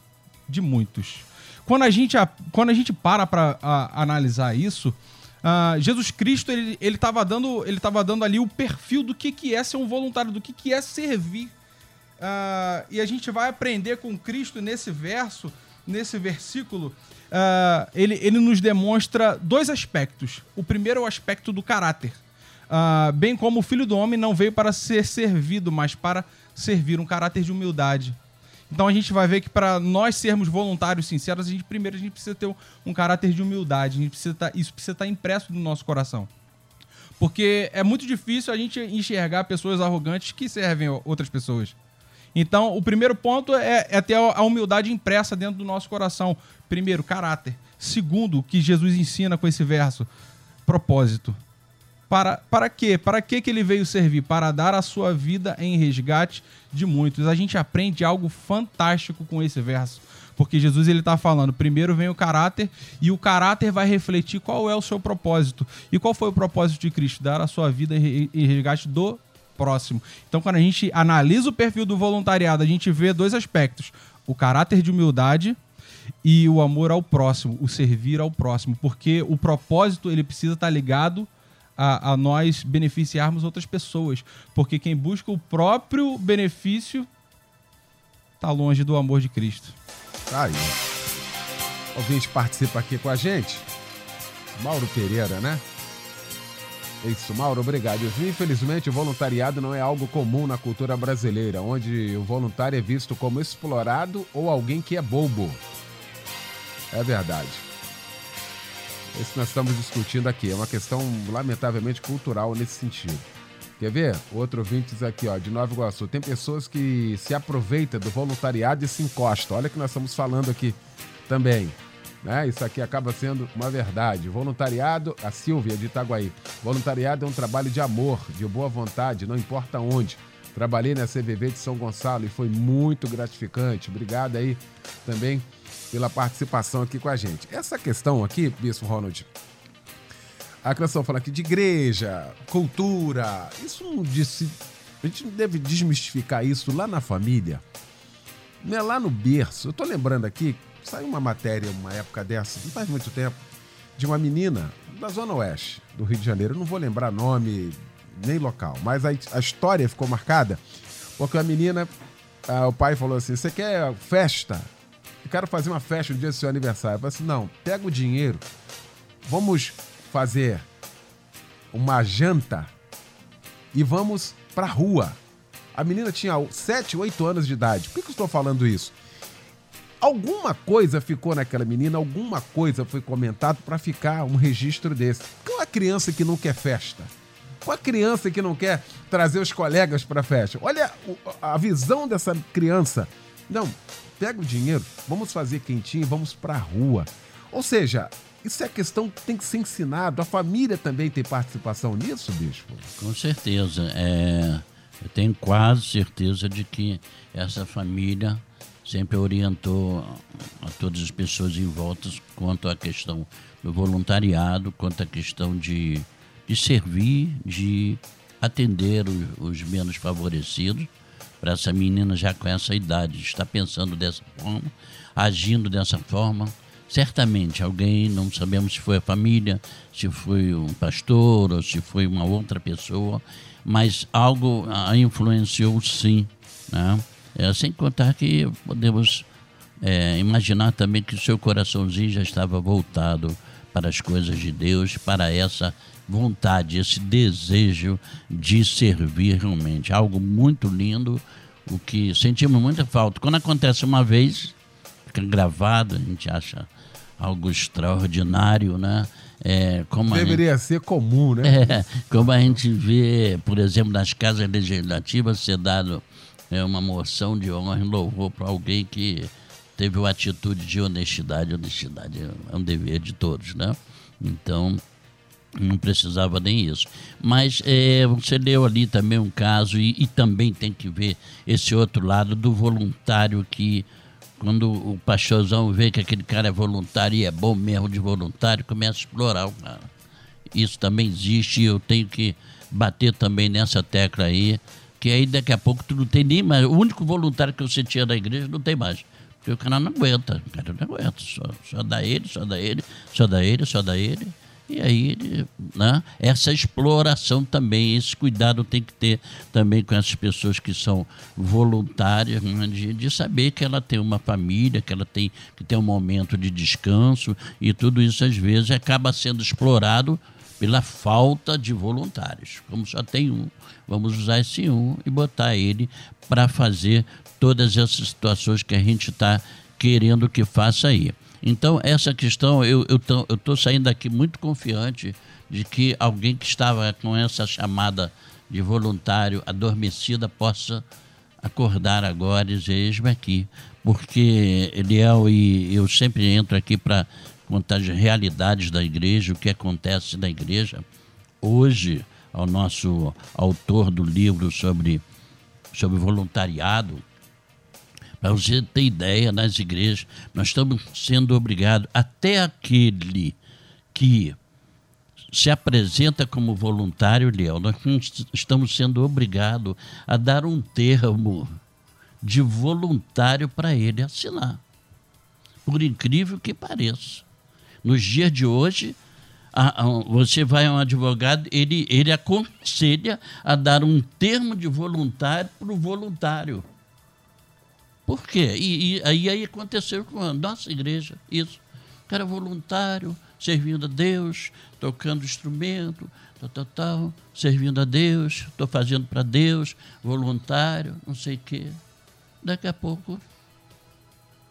de muitos. Quando a gente, quando a gente para para analisar isso, Uh, Jesus Cristo ele estava dando ele tava dando ali o perfil do que, que é ser um voluntário, do que, que é servir. Uh, e a gente vai aprender com Cristo nesse verso, nesse versículo. Uh, ele, ele nos demonstra dois aspectos. O primeiro é o aspecto do caráter. bem como o filho do homem não veio para ser servido, mas para servir um caráter de humildade. Então a gente vai ver que para nós sermos voluntários sinceros, a gente primeiro a gente precisa ter um, um caráter de humildade, a gente precisa tá, isso precisa estar tá impresso no nosso coração. Porque é muito difícil a gente enxergar pessoas arrogantes que servem outras pessoas. Então, o primeiro ponto é, é ter a humildade impressa dentro do nosso coração. Primeiro, caráter. Segundo, o que Jesus ensina com esse verso, propósito. Para, para quê? Para que, que ele veio servir? Para dar a sua vida em resgate de muitos. A gente aprende algo fantástico com esse verso. Porque Jesus ele está falando, primeiro vem o caráter e o caráter vai refletir qual é o seu propósito. E qual foi o propósito de Cristo? Dar a sua vida em resgate do próximo. Então, quando a gente analisa o perfil do voluntariado, a gente vê dois aspectos: o caráter de humildade e o amor ao próximo, o servir ao próximo, porque o propósito ele precisa estar ligado a, a nós beneficiarmos outras pessoas, porque quem busca o próprio benefício está longe do amor de Cristo. Tá aí. Ouvinte participa aqui com a gente. Mauro Pereira, né? É isso, Mauro, obrigado. Infelizmente, o voluntariado não é algo comum na cultura brasileira, onde o voluntário é visto como explorado ou alguém que é bobo. É verdade. Isso nós estamos discutindo aqui. É uma questão, lamentavelmente, cultural nesse sentido. Quer ver? Outro ouvinte diz aqui, ó, de Nova Iguaçu. Tem pessoas que se aproveitam do voluntariado e se encostam. Olha que nós estamos falando aqui também. Né? Isso aqui acaba sendo uma verdade. Voluntariado, a Silvia de Itaguaí. Voluntariado é um trabalho de amor, de boa vontade, não importa onde. Trabalhei na CVV de São Gonçalo e foi muito gratificante. Obrigado aí também pela participação aqui com a gente. Essa questão aqui, Bispo Ronald, a questão fala aqui de igreja, cultura, isso não disse. A gente deve desmistificar isso lá na família, né? lá no berço. Eu tô lembrando aqui, saiu uma matéria uma época dessa, não faz muito tempo, de uma menina da Zona Oeste do Rio de Janeiro. Eu não vou lembrar nome nem local, mas a, a história ficou marcada porque a menina, ah, o pai falou assim: Você quer festa? Eu quero fazer uma festa no dia do seu aniversário. Eu falei assim: Não, pega o dinheiro, vamos fazer uma janta e vamos pra rua. A menina tinha 7, 8 anos de idade. Por que, que eu estou falando isso? Alguma coisa ficou naquela menina, alguma coisa foi comentado para ficar um registro desse. Qual a criança que não quer festa? Qual a criança que não quer trazer os colegas para festa? Olha a visão dessa criança. Não, pega o dinheiro, vamos fazer quentinho, vamos para a rua. Ou seja, isso é questão que tem que ser ensinado. A família também tem participação nisso, bispo? Com certeza. É, eu tenho quase certeza de que essa família sempre orientou a todas as pessoas em volta quanto à questão do voluntariado, quanto à questão de, de servir, de atender os, os menos favorecidos. Para essa menina já com essa idade, está pensando dessa forma, agindo dessa forma, certamente alguém, não sabemos se foi a família, se foi um pastor ou se foi uma outra pessoa, mas algo a influenciou sim. Né? É, sem contar que podemos é, imaginar também que o seu coraçãozinho já estava voltado para as coisas de Deus, para essa vontade, esse desejo de servir realmente. Algo muito lindo, o que sentimos muita falta. Quando acontece uma vez, fica gravado, a gente acha algo extraordinário, né? É, Deveria gente, ser comum, né? É, como a gente vê, por exemplo, nas casas legislativas ser dado é, uma moção de honra em louvor para alguém que teve uma atitude de honestidade. Honestidade é um dever de todos, né? Então, não precisava nem isso. Mas é, você leu ali também um caso, e, e também tem que ver esse outro lado do voluntário que quando o pastorzão vê que aquele cara é voluntário e é bom mesmo de voluntário, começa a explorar o cara. Isso também existe e eu tenho que bater também nessa tecla aí, que aí daqui a pouco tu não tem nem mais. O único voluntário que você tinha da igreja não tem mais. Porque o cara não aguenta, o cara não aguenta. Só, só dá ele, só dá ele, só dá ele, só dá ele. E aí, né, essa exploração também, esse cuidado tem que ter também com essas pessoas que são voluntárias, né, de, de, saber que ela tem uma família, que ela tem que ter um momento de descanso, e tudo isso às vezes acaba sendo explorado pela falta de voluntários. Como só tem um, vamos usar esse um e botar ele para fazer todas essas situações que a gente está querendo que faça aí. Então, essa questão, eu estou saindo daqui muito confiante de que alguém que estava com essa chamada de voluntário adormecida possa acordar agora e dizer, eis-me aqui. Porque, Eliel, e eu sempre entro aqui para contar as realidades da igreja, o que acontece na igreja. Hoje, ao nosso autor do livro sobre, sobre voluntariado, para você ter ideia, nas igrejas, nós estamos sendo obrigados, até aquele que se apresenta como voluntário, Léo, nós estamos sendo obrigados a dar um termo de voluntário para ele assinar. por incrível que pareça. Nos dias de hoje, a, a, você vai a um advogado, ele, ele aconselha a dar um termo de voluntário para o voluntário. Por quê? E, e aí, aí aconteceu com a nossa igreja, isso. O cara voluntário, servindo a Deus, tocando instrumento, tal, tal, tal, servindo a Deus, estou fazendo para Deus, voluntário, não sei o quê. Daqui a pouco,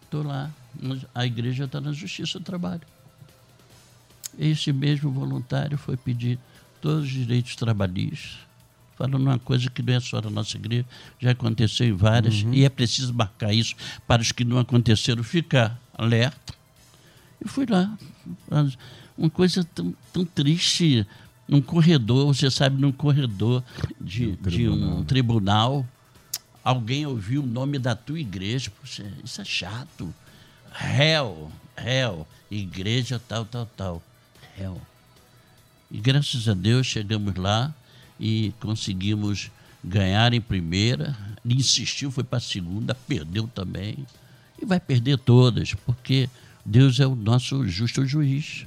estou lá, a igreja está na justiça do trabalho. Esse mesmo voluntário foi pedir todos os direitos trabalhistas, falando uma coisa que não é só na nossa igreja, já aconteceu em várias, uhum. e é preciso marcar isso para os que não aconteceram ficar alerta. E fui lá. Uma coisa tão, tão triste, num corredor, você sabe, num corredor de, um de um tribunal, alguém ouviu o nome da tua igreja. Poxa, isso é chato. Réu, réu, igreja tal, tal, tal. Réu. E graças a Deus chegamos lá e conseguimos ganhar em primeira. Ele insistiu, foi para a segunda, perdeu também. E vai perder todas, porque Deus é o nosso justo juiz.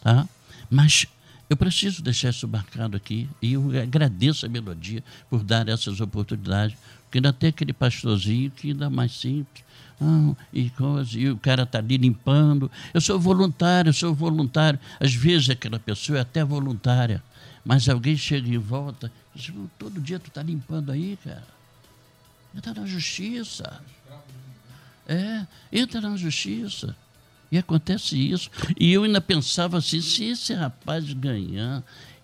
Tá? Mas eu preciso deixar isso marcado aqui e eu agradeço a melodia por dar essas oportunidades, porque ainda tem aquele pastorzinho que ainda mais simples. Ah, e, coisa, e o cara está ali limpando. Eu sou voluntário, eu sou voluntário. Às vezes aquela pessoa é até voluntária, mas alguém chega em volta e diz: todo dia tu está limpando aí, cara. Entra na justiça. É, entra na justiça. E acontece isso. E eu ainda pensava assim: se esse rapaz ganhar,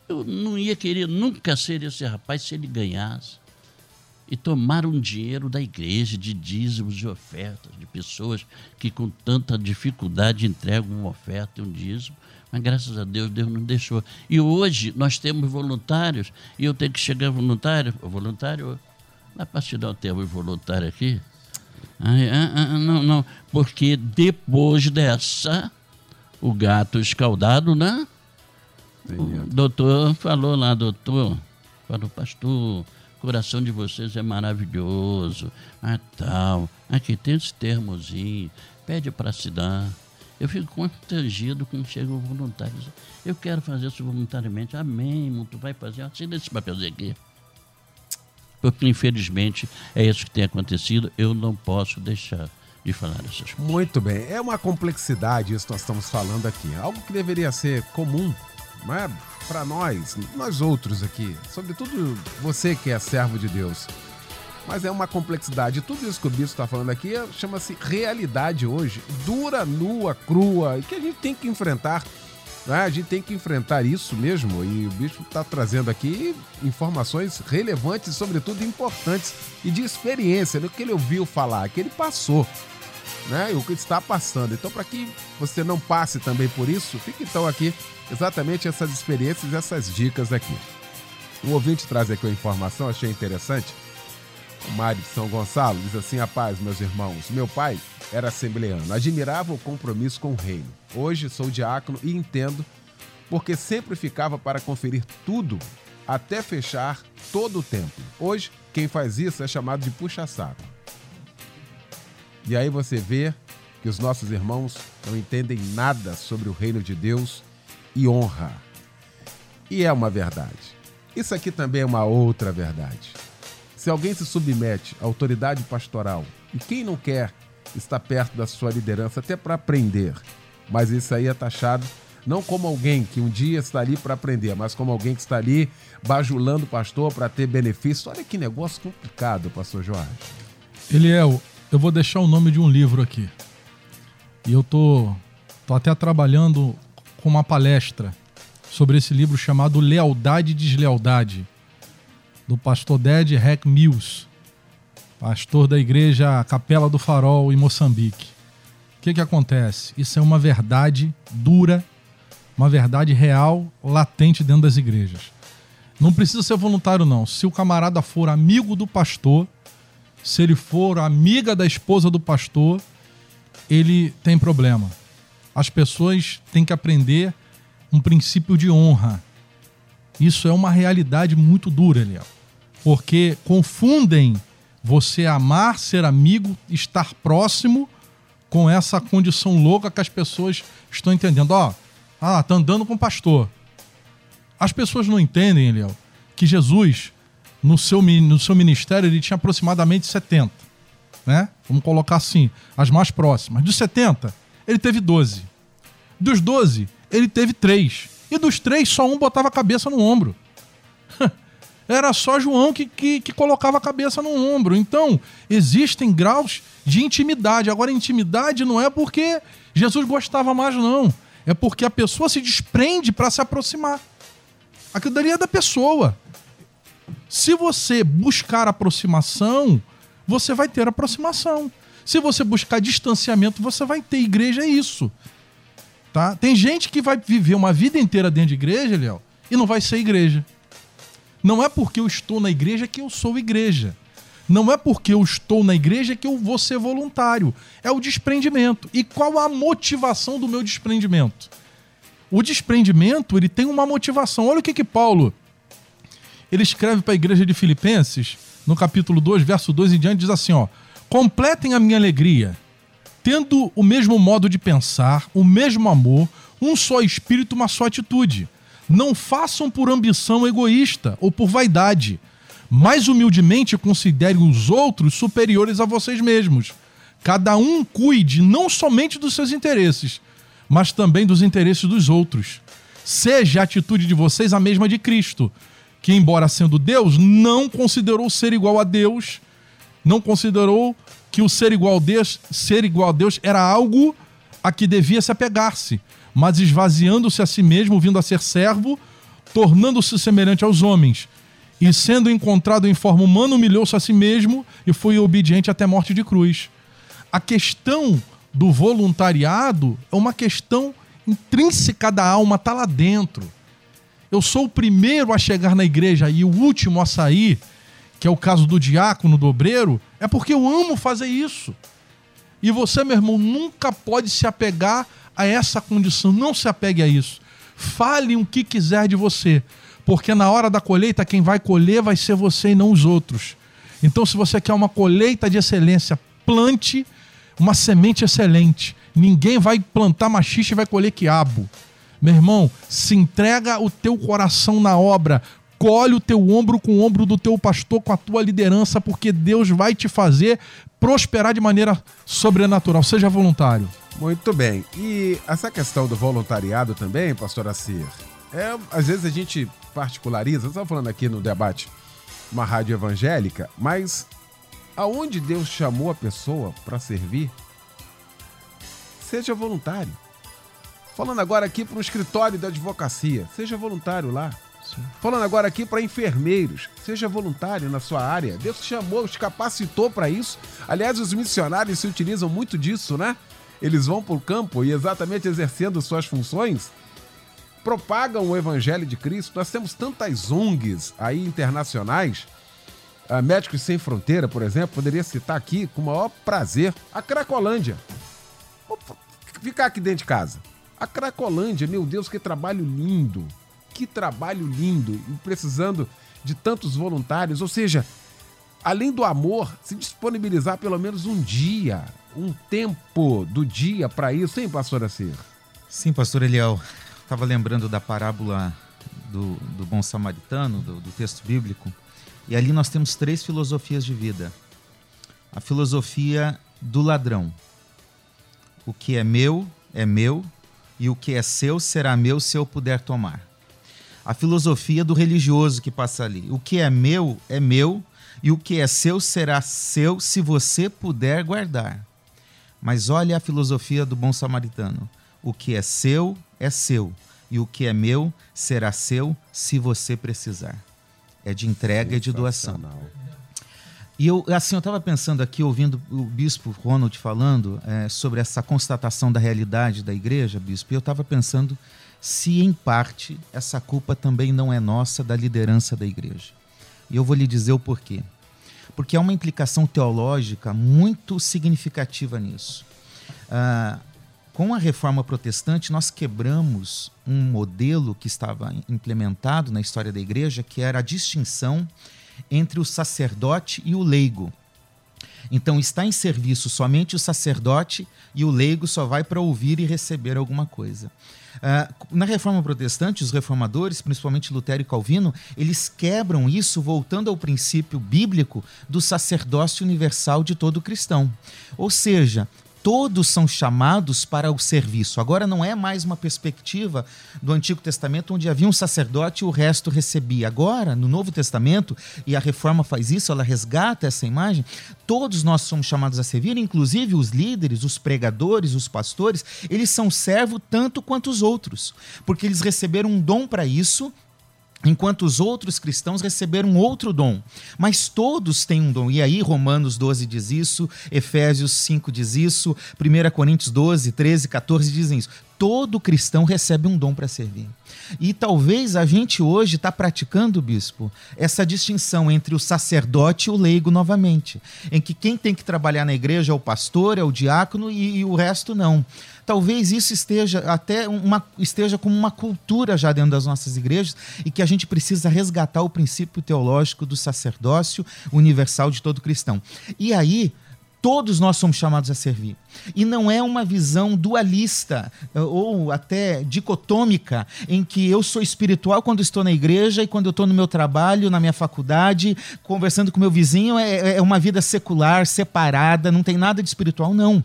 eu não ia querer nunca ser esse rapaz se ele ganhasse. E tomaram dinheiro da igreja, de dízimos e ofertas, de pessoas que com tanta dificuldade entregam uma oferta e um dízimo. Mas graças a Deus, Deus não deixou. E hoje nós temos voluntários, e eu tenho que chegar voluntário, voluntário, dá para te dar o termo voluntário aqui? Ah, ah, não, não, porque depois dessa, o gato escaldado, né? O doutor falou lá, doutor, falou, pastor, o coração de vocês é maravilhoso, ah, tal. Aqui tem esse termozinho, pede para se dar. Eu fico constrangido quando chega o voluntário. Eu quero fazer isso voluntariamente. Amém, tu vai fazer. Assina esse papelzinho aqui porque infelizmente é isso que tem acontecido. Eu não posso deixar de falar essas coisas. Muito bem, é uma complexidade isso que nós estamos falando aqui. Algo que deveria ser comum, não é? Para nós, nós outros aqui, sobretudo você que é servo de Deus. Mas é uma complexidade. Tudo isso que o Bispo está falando aqui chama-se realidade hoje, dura, nua, crua, e que a gente tem que enfrentar né? A gente tem que enfrentar isso mesmo e o bicho está trazendo aqui informações relevantes, sobretudo importantes e de experiência, do que ele ouviu falar, que ele passou, né? O que está passando. Então, para que você não passe também por isso, fique então aqui exatamente essas experiências, essas dicas aqui. O ouvinte traz aqui uma informação, achei interessante. O Mário de São Gonçalo diz assim: A paz, meus irmãos. Meu pai era assembleano, admirava o compromisso com o reino. Hoje sou diácono e entendo porque sempre ficava para conferir tudo até fechar todo o templo. Hoje, quem faz isso é chamado de puxa-saco. E aí você vê que os nossos irmãos não entendem nada sobre o reino de Deus e honra. E é uma verdade. Isso aqui também é uma outra verdade. Se alguém se submete à autoridade pastoral, e quem não quer estar perto da sua liderança até para aprender, mas isso aí é taxado não como alguém que um dia está ali para aprender, mas como alguém que está ali bajulando o pastor para ter benefício. Olha que negócio complicado, pastor Jorge. Eliel, eu vou deixar o nome de um livro aqui. E eu tô, tô até trabalhando com uma palestra sobre esse livro chamado Lealdade e Deslealdade do pastor Ded Heck Mills, pastor da igreja Capela do Farol em Moçambique. O que, que acontece? Isso é uma verdade dura, uma verdade real, latente dentro das igrejas. Não precisa ser voluntário, não. Se o camarada for amigo do pastor, se ele for amiga da esposa do pastor, ele tem problema. As pessoas têm que aprender um princípio de honra. Isso é uma realidade muito dura, Eliel porque confundem você amar, ser amigo, estar próximo com essa condição louca que as pessoas estão entendendo. Ó, ah, tá andando com o pastor. As pessoas não entendem, Eliel, que Jesus, no seu, no seu ministério, ele tinha aproximadamente 70. Né? Vamos colocar assim, as mais próximas. Dos 70, ele teve 12. Dos 12, ele teve 3. E dos três, só um botava a cabeça no ombro. Era só João que, que, que, colocava a cabeça no ombro. Então, existem graus de intimidade. Agora, intimidade não é porque Jesus gostava mais, não. É porque a pessoa se desprende para se aproximar. Aquilo dali é da pessoa. Se você buscar aproximação, você vai ter aproximação. Se você buscar distanciamento, você vai ter. Igreja é isso. Tá? Tem gente que vai viver uma vida inteira dentro de igreja, Léo, e não vai ser igreja. Não é porque eu estou na igreja que eu sou igreja. Não é porque eu estou na igreja que eu vou ser voluntário. É o desprendimento. E qual a motivação do meu desprendimento? O desprendimento, ele tem uma motivação. Olha o que que Paulo ele escreve para a igreja de Filipenses, no capítulo 2, verso 2 em diante, diz assim, ó: "Completem a minha alegria, tendo o mesmo modo de pensar, o mesmo amor, um só espírito, uma só atitude. Não façam por ambição egoísta ou por vaidade, mas humildemente considerem os outros superiores a vocês mesmos. Cada um cuide não somente dos seus interesses, mas também dos interesses dos outros. Seja a atitude de vocês a mesma de Cristo, que, embora sendo Deus, não considerou ser igual a Deus, não considerou que o ser igual a Deus, ser igual a Deus era algo a que devia se apegar-se, mas esvaziando-se a si mesmo, vindo a ser servo, tornando-se semelhante aos homens. E sendo encontrado em forma humana, humilhou-se a si mesmo e foi obediente até morte de cruz. A questão do voluntariado é uma questão intrínseca da alma, está lá dentro. Eu sou o primeiro a chegar na igreja e o último a sair que é o caso do diácono, do obreiro, é porque eu amo fazer isso. E você, meu irmão, nunca pode se apegar a essa condição. Não se apegue a isso. Fale o que quiser de você, porque na hora da colheita, quem vai colher vai ser você e não os outros. Então, se você quer uma colheita de excelência, plante uma semente excelente. Ninguém vai plantar machista e vai colher quiabo. Meu irmão, se entrega o teu coração na obra, colhe o teu ombro com o ombro do teu pastor, com a tua liderança, porque Deus vai te fazer prosperar de maneira sobrenatural. Seja voluntário. Muito bem. E essa questão do voluntariado também, pastor Assir, é, às vezes a gente particulariza, estava falando aqui no debate, uma rádio evangélica, mas aonde Deus chamou a pessoa para servir, seja voluntário. Falando agora aqui para o escritório da advocacia, seja voluntário lá. Falando agora aqui para enfermeiros, seja voluntário na sua área. Deus te chamou, te capacitou para isso. Aliás, os missionários se utilizam muito disso, né? Eles vão para o campo e exatamente exercendo suas funções, propagam o evangelho de Cristo. Nós temos tantas ONGs aí internacionais. Uh, Médicos Sem Fronteira, por exemplo, poderia citar aqui com o maior prazer a Cracolândia. Vou ficar aqui dentro de casa. A Cracolândia, meu Deus, que trabalho lindo que trabalho lindo precisando de tantos voluntários. Ou seja, além do amor, se disponibilizar pelo menos um dia, um tempo do dia para isso, hein, pastor Acir? Sim, pastor Eliel. Estava lembrando da parábola do, do bom samaritano, do, do texto bíblico. E ali nós temos três filosofias de vida. A filosofia do ladrão. O que é meu é meu, e o que é seu será meu se eu puder tomar a filosofia do religioso que passa ali. O que é meu é meu e o que é seu será seu se você puder guardar. Mas olha a filosofia do bom samaritano. O que é seu é seu e o que é meu será seu se você precisar. É de entrega e de doação. E eu, assim, eu estava pensando aqui, ouvindo o bispo Ronald falando é, sobre essa constatação da realidade da igreja, bispo, e eu estava pensando se em parte essa culpa também não é nossa da liderança da igreja. E eu vou lhe dizer o porquê. Porque há uma implicação teológica muito significativa nisso. Ah, com a reforma protestante, nós quebramos um modelo que estava implementado na história da igreja, que era a distinção entre o sacerdote e o leigo. Então está em serviço somente o sacerdote e o leigo só vai para ouvir e receber alguma coisa. Uh, na reforma protestante, os reformadores, principalmente Lutero e Calvino, eles quebram isso voltando ao princípio bíblico do sacerdócio universal de todo cristão. Ou seja, todos são chamados para o serviço. Agora não é mais uma perspectiva do Antigo Testamento onde havia um sacerdote e o resto recebia. Agora, no Novo Testamento, e a reforma faz isso, ela resgata essa imagem, todos nós somos chamados a servir, inclusive os líderes, os pregadores, os pastores, eles são servos tanto quanto os outros, porque eles receberam um dom para isso enquanto os outros cristãos receberam outro dom. Mas todos têm um dom. E aí Romanos 12 diz isso, Efésios 5 diz isso, 1 Coríntios 12, 13, 14 dizem isso. Todo cristão recebe um dom para servir. E talvez a gente hoje está praticando, bispo, essa distinção entre o sacerdote e o leigo novamente, em que quem tem que trabalhar na igreja é o pastor, é o diácono e, e o resto não talvez isso esteja até uma, esteja como uma cultura já dentro das nossas igrejas e que a gente precisa resgatar o princípio teológico do sacerdócio universal de todo cristão. E aí, todos nós somos chamados a servir. E não é uma visão dualista eh, ou até dicotômica, em que eu sou espiritual quando estou na igreja e quando eu estou no meu trabalho, na minha faculdade, conversando com meu vizinho, é, é uma vida secular, separada, não tem nada de espiritual, não.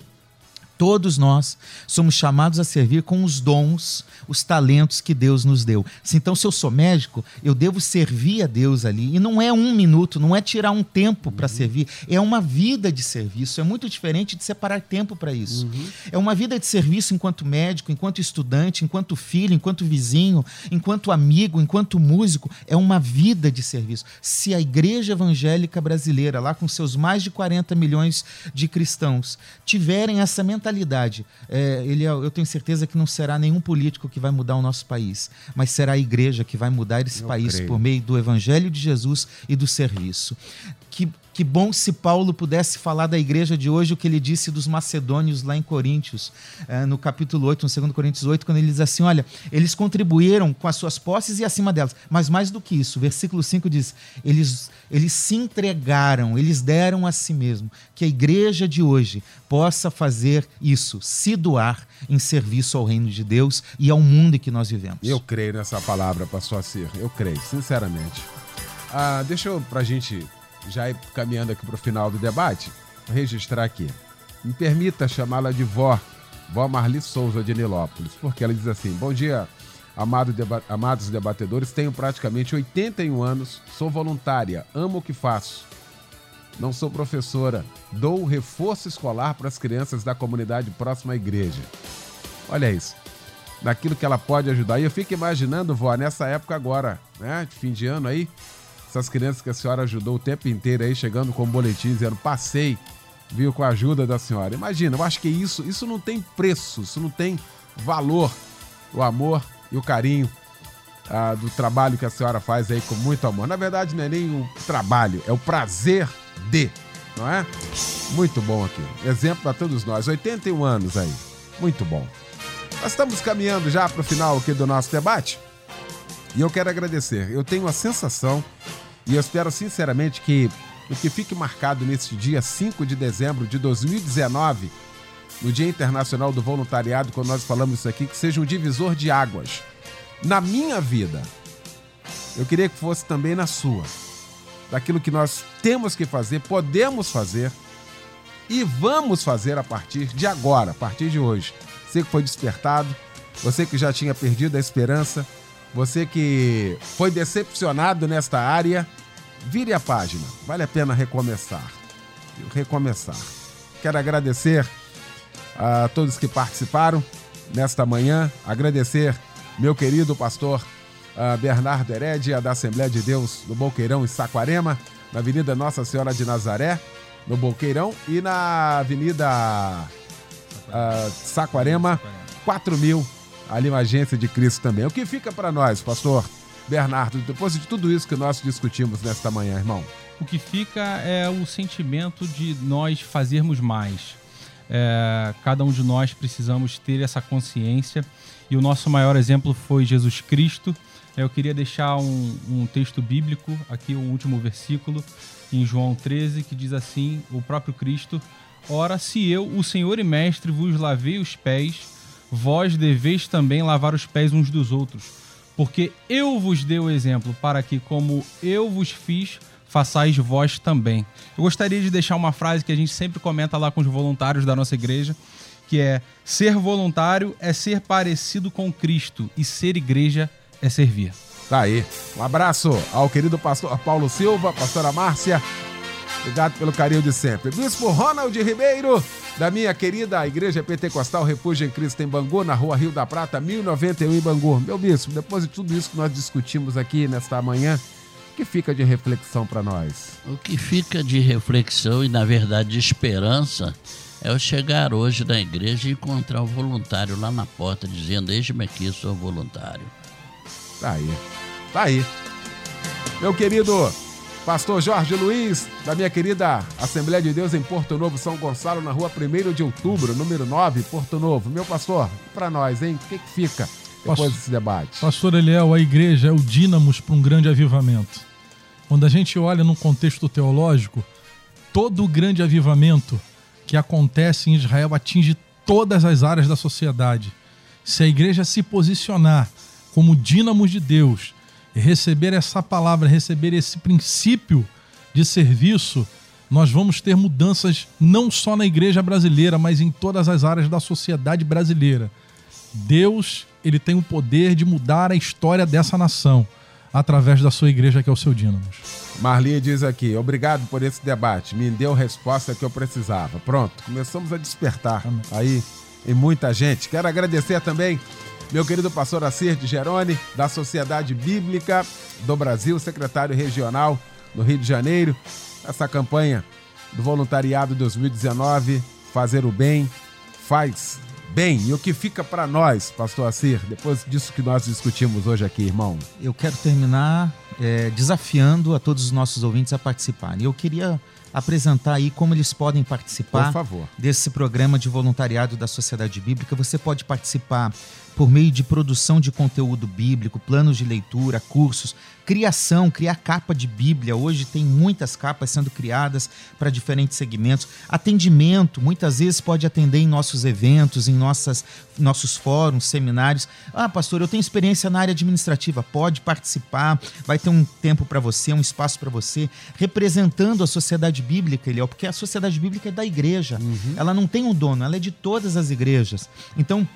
Todos nós somos chamados a servir com os dons, os talentos que Deus nos deu. Então, se eu sou médico, eu devo servir a Deus ali. E não é um minuto, não é tirar um tempo para uhum. servir, é uma vida de serviço. É muito diferente de separar tempo para isso. Uhum. É uma vida de serviço enquanto médico, enquanto estudante, enquanto filho, enquanto vizinho, enquanto amigo, enquanto músico. É uma vida de serviço. Se a igreja evangélica brasileira, lá com seus mais de 40 milhões de cristãos, tiverem essa mentalidade, mentalidade. É, ele, é, eu tenho certeza que não será nenhum político que vai mudar o nosso país, mas será a igreja que vai mudar esse eu país creio. por meio do Evangelho de Jesus e do serviço. Que, que bom se Paulo pudesse falar da igreja de hoje o que ele disse dos macedônios lá em Coríntios, é, no capítulo 8, no 2 Coríntios 8, quando ele diz assim: olha, eles contribuíram com as suas posses e acima delas, mas mais do que isso, versículo 5 diz: eles, eles se entregaram, eles deram a si mesmo. Que a igreja de hoje possa fazer isso, se doar em serviço ao reino de Deus e ao mundo em que nós vivemos. Eu creio nessa palavra, pastor Acir, eu creio, sinceramente. Ah, deixa eu, pra gente já caminhando aqui para o final do debate, registrar aqui. Me permita chamá-la de vó, vó Marli Souza de Nilópolis, porque ela diz assim: Bom dia, amado deba amados debatedores. Tenho praticamente 81 anos, sou voluntária, amo o que faço. Não sou professora, dou reforço escolar para as crianças da comunidade próxima à igreja. Olha isso. Naquilo que ela pode ajudar. E eu fico imaginando, vó, nessa época agora, né? De fim de ano aí, essas crianças que a senhora ajudou o tempo inteiro aí, chegando com boletins, dizendo passei, viu, com a ajuda da senhora. Imagina, eu acho que isso, isso não tem preço, isso não tem valor. O amor e o carinho ah, do trabalho que a senhora faz aí com muito amor. Na verdade, não é nem o trabalho, é o prazer de, não é? Muito bom aqui. Exemplo para todos nós. 81 anos aí. Muito bom. Nós estamos caminhando já para o final aqui do nosso debate. E eu quero agradecer. Eu tenho a sensação e eu espero sinceramente que o que fique marcado nesse dia 5 de dezembro de 2019, no Dia Internacional do Voluntariado, quando nós falamos isso aqui, que seja um divisor de águas na minha vida. Eu queria que fosse também na sua. Daquilo que nós temos que fazer, podemos fazer e vamos fazer a partir de agora, a partir de hoje. Você que foi despertado, você que já tinha perdido a esperança, você que foi decepcionado nesta área, vire a página. Vale a pena recomeçar. Recomeçar. Quero agradecer a todos que participaram nesta manhã. Agradecer meu querido pastor uh, Bernardo Heredia, da Assembleia de Deus do Boqueirão, em Saquarema, na Avenida Nossa Senhora de Nazaré, no Boqueirão, e na Avenida uh, Saquarema, 4000 uma agência de Cristo também. O que fica para nós, pastor Bernardo, depois de tudo isso que nós discutimos nesta manhã, irmão? O que fica é o sentimento de nós fazermos mais. É, cada um de nós precisamos ter essa consciência e o nosso maior exemplo foi Jesus Cristo Eu queria deixar um, um texto bíblico, aqui o último versículo, em João 13, que diz assim: o próprio Cristo. Ora, se eu, o Senhor e Mestre, vos lavei os pés, vós deveis também lavar os pés uns dos outros. Porque eu vos dei o exemplo, para que, como eu vos fiz, façais vós também. Eu gostaria de deixar uma frase que a gente sempre comenta lá com os voluntários da nossa igreja, que é: ser voluntário é ser parecido com Cristo e ser igreja é servir. Tá aí. Um abraço ao querido pastor Paulo Silva, pastora Márcia. Obrigado pelo carinho de sempre. Bispo Ronald Ribeiro, da minha querida Igreja Pentecostal Refúgio em Cristo em Bangu, na rua Rio da Prata, 1091 em Bangu. Meu bispo, depois de tudo isso que nós discutimos aqui nesta manhã, o que fica de reflexão para nós? O que fica de reflexão e, na verdade, de esperança é eu chegar hoje na igreja e encontrar o voluntário lá na porta dizendo: Eis-me aqui, sou voluntário. Tá aí. Tá aí. Meu querido pastor Jorge Luiz, da minha querida Assembleia de Deus em Porto Novo, São Gonçalo, na rua 1 de outubro, número 9, Porto Novo. Meu pastor, para nós, hein? O que, que fica depois pastor, desse debate? Pastor Eliel, a igreja é o dínamos para um grande avivamento. Quando a gente olha num contexto teológico, todo o grande avivamento que acontece em Israel atinge todas as áreas da sociedade. Se a igreja se posicionar como dínamos de Deus, receber essa palavra, receber esse princípio de serviço, nós vamos ter mudanças não só na igreja brasileira, mas em todas as áreas da sociedade brasileira. Deus, ele tem o poder de mudar a história dessa nação através da sua igreja, que é o seu Dínamos. Marli diz aqui: obrigado por esse debate, me deu a resposta que eu precisava. Pronto, começamos a despertar Amém. aí em muita gente. Quero agradecer também meu querido pastor Acir de Gerone, da Sociedade Bíblica do Brasil, secretário regional no Rio de Janeiro, essa campanha do voluntariado 2019, fazer o bem, faz bem. E o que fica para nós, pastor Acir, depois disso que nós discutimos hoje aqui, irmão? Eu quero terminar é, desafiando a todos os nossos ouvintes a participarem. Eu queria apresentar aí como eles podem participar desse programa de voluntariado da Sociedade Bíblica. Você pode participar por meio de produção de conteúdo bíblico, planos de leitura, cursos, criação, criar capa de Bíblia. Hoje tem muitas capas sendo criadas para diferentes segmentos. Atendimento, muitas vezes pode atender em nossos eventos, em nossas, nossos fóruns, seminários. Ah, pastor, eu tenho experiência na área administrativa. Pode participar, vai ter um tempo para você, um espaço para você, representando a sociedade bíblica, Eliel, porque a sociedade bíblica é da igreja. Uhum. Ela não tem um dono, ela é de todas as igrejas. Então,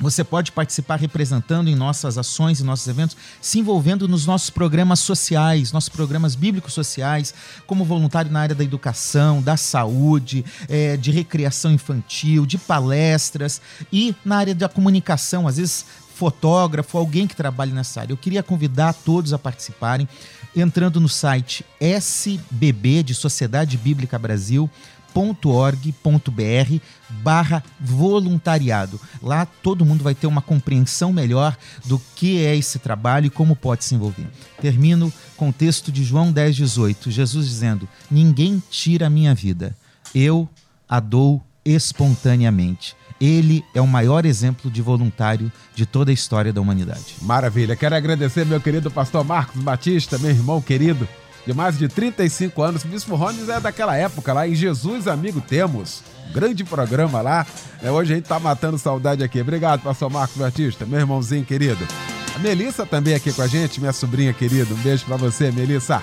você pode participar representando em nossas ações e nossos eventos, se envolvendo nos nossos programas sociais, nossos programas bíblicos sociais, como voluntário na área da educação, da saúde, é, de recreação infantil, de palestras e na área da comunicação, às vezes fotógrafo, alguém que trabalhe nessa área. Eu queria convidar todos a participarem entrando no site SBB de Sociedade Bíblica Brasil www.org.br barra voluntariado. Lá todo mundo vai ter uma compreensão melhor do que é esse trabalho e como pode se envolver. Termino com o texto de João 10, 18, Jesus dizendo: Ninguém tira a minha vida, eu a dou espontaneamente. Ele é o maior exemplo de voluntário de toda a história da humanidade. Maravilha. Quero agradecer meu querido pastor Marcos Batista, meu irmão querido de mais de 35 anos. Bispo Rones é daquela época lá em Jesus Amigo Temos. Grande programa lá. É, hoje a gente tá matando saudade aqui. Obrigado, pastor Marcos Batista, meu irmãozinho querido. A Melissa também aqui com a gente, minha sobrinha querida. Um beijo para você, Melissa.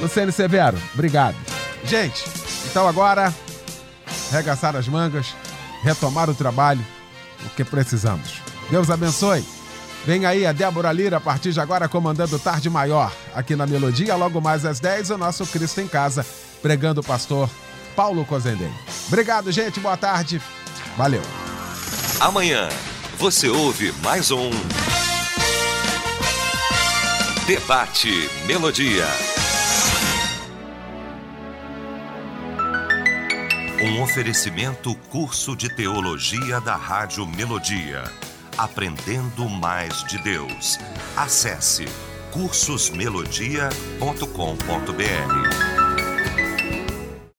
Luciane Severo, obrigado. Gente, então agora, regaçar as mangas, retomar o trabalho, o que precisamos. Deus abençoe. Vem aí a Débora Lira, a partir de agora, comandando Tarde Maior. Aqui na Melodia, logo mais às 10, o nosso Cristo em Casa, pregando o pastor Paulo Cozendem. Obrigado, gente. Boa tarde. Valeu. Amanhã, você ouve mais um. Debate Melodia. Um oferecimento curso de teologia da Rádio Melodia. Aprendendo Mais de Deus. Acesse cursosmelodia.com.br.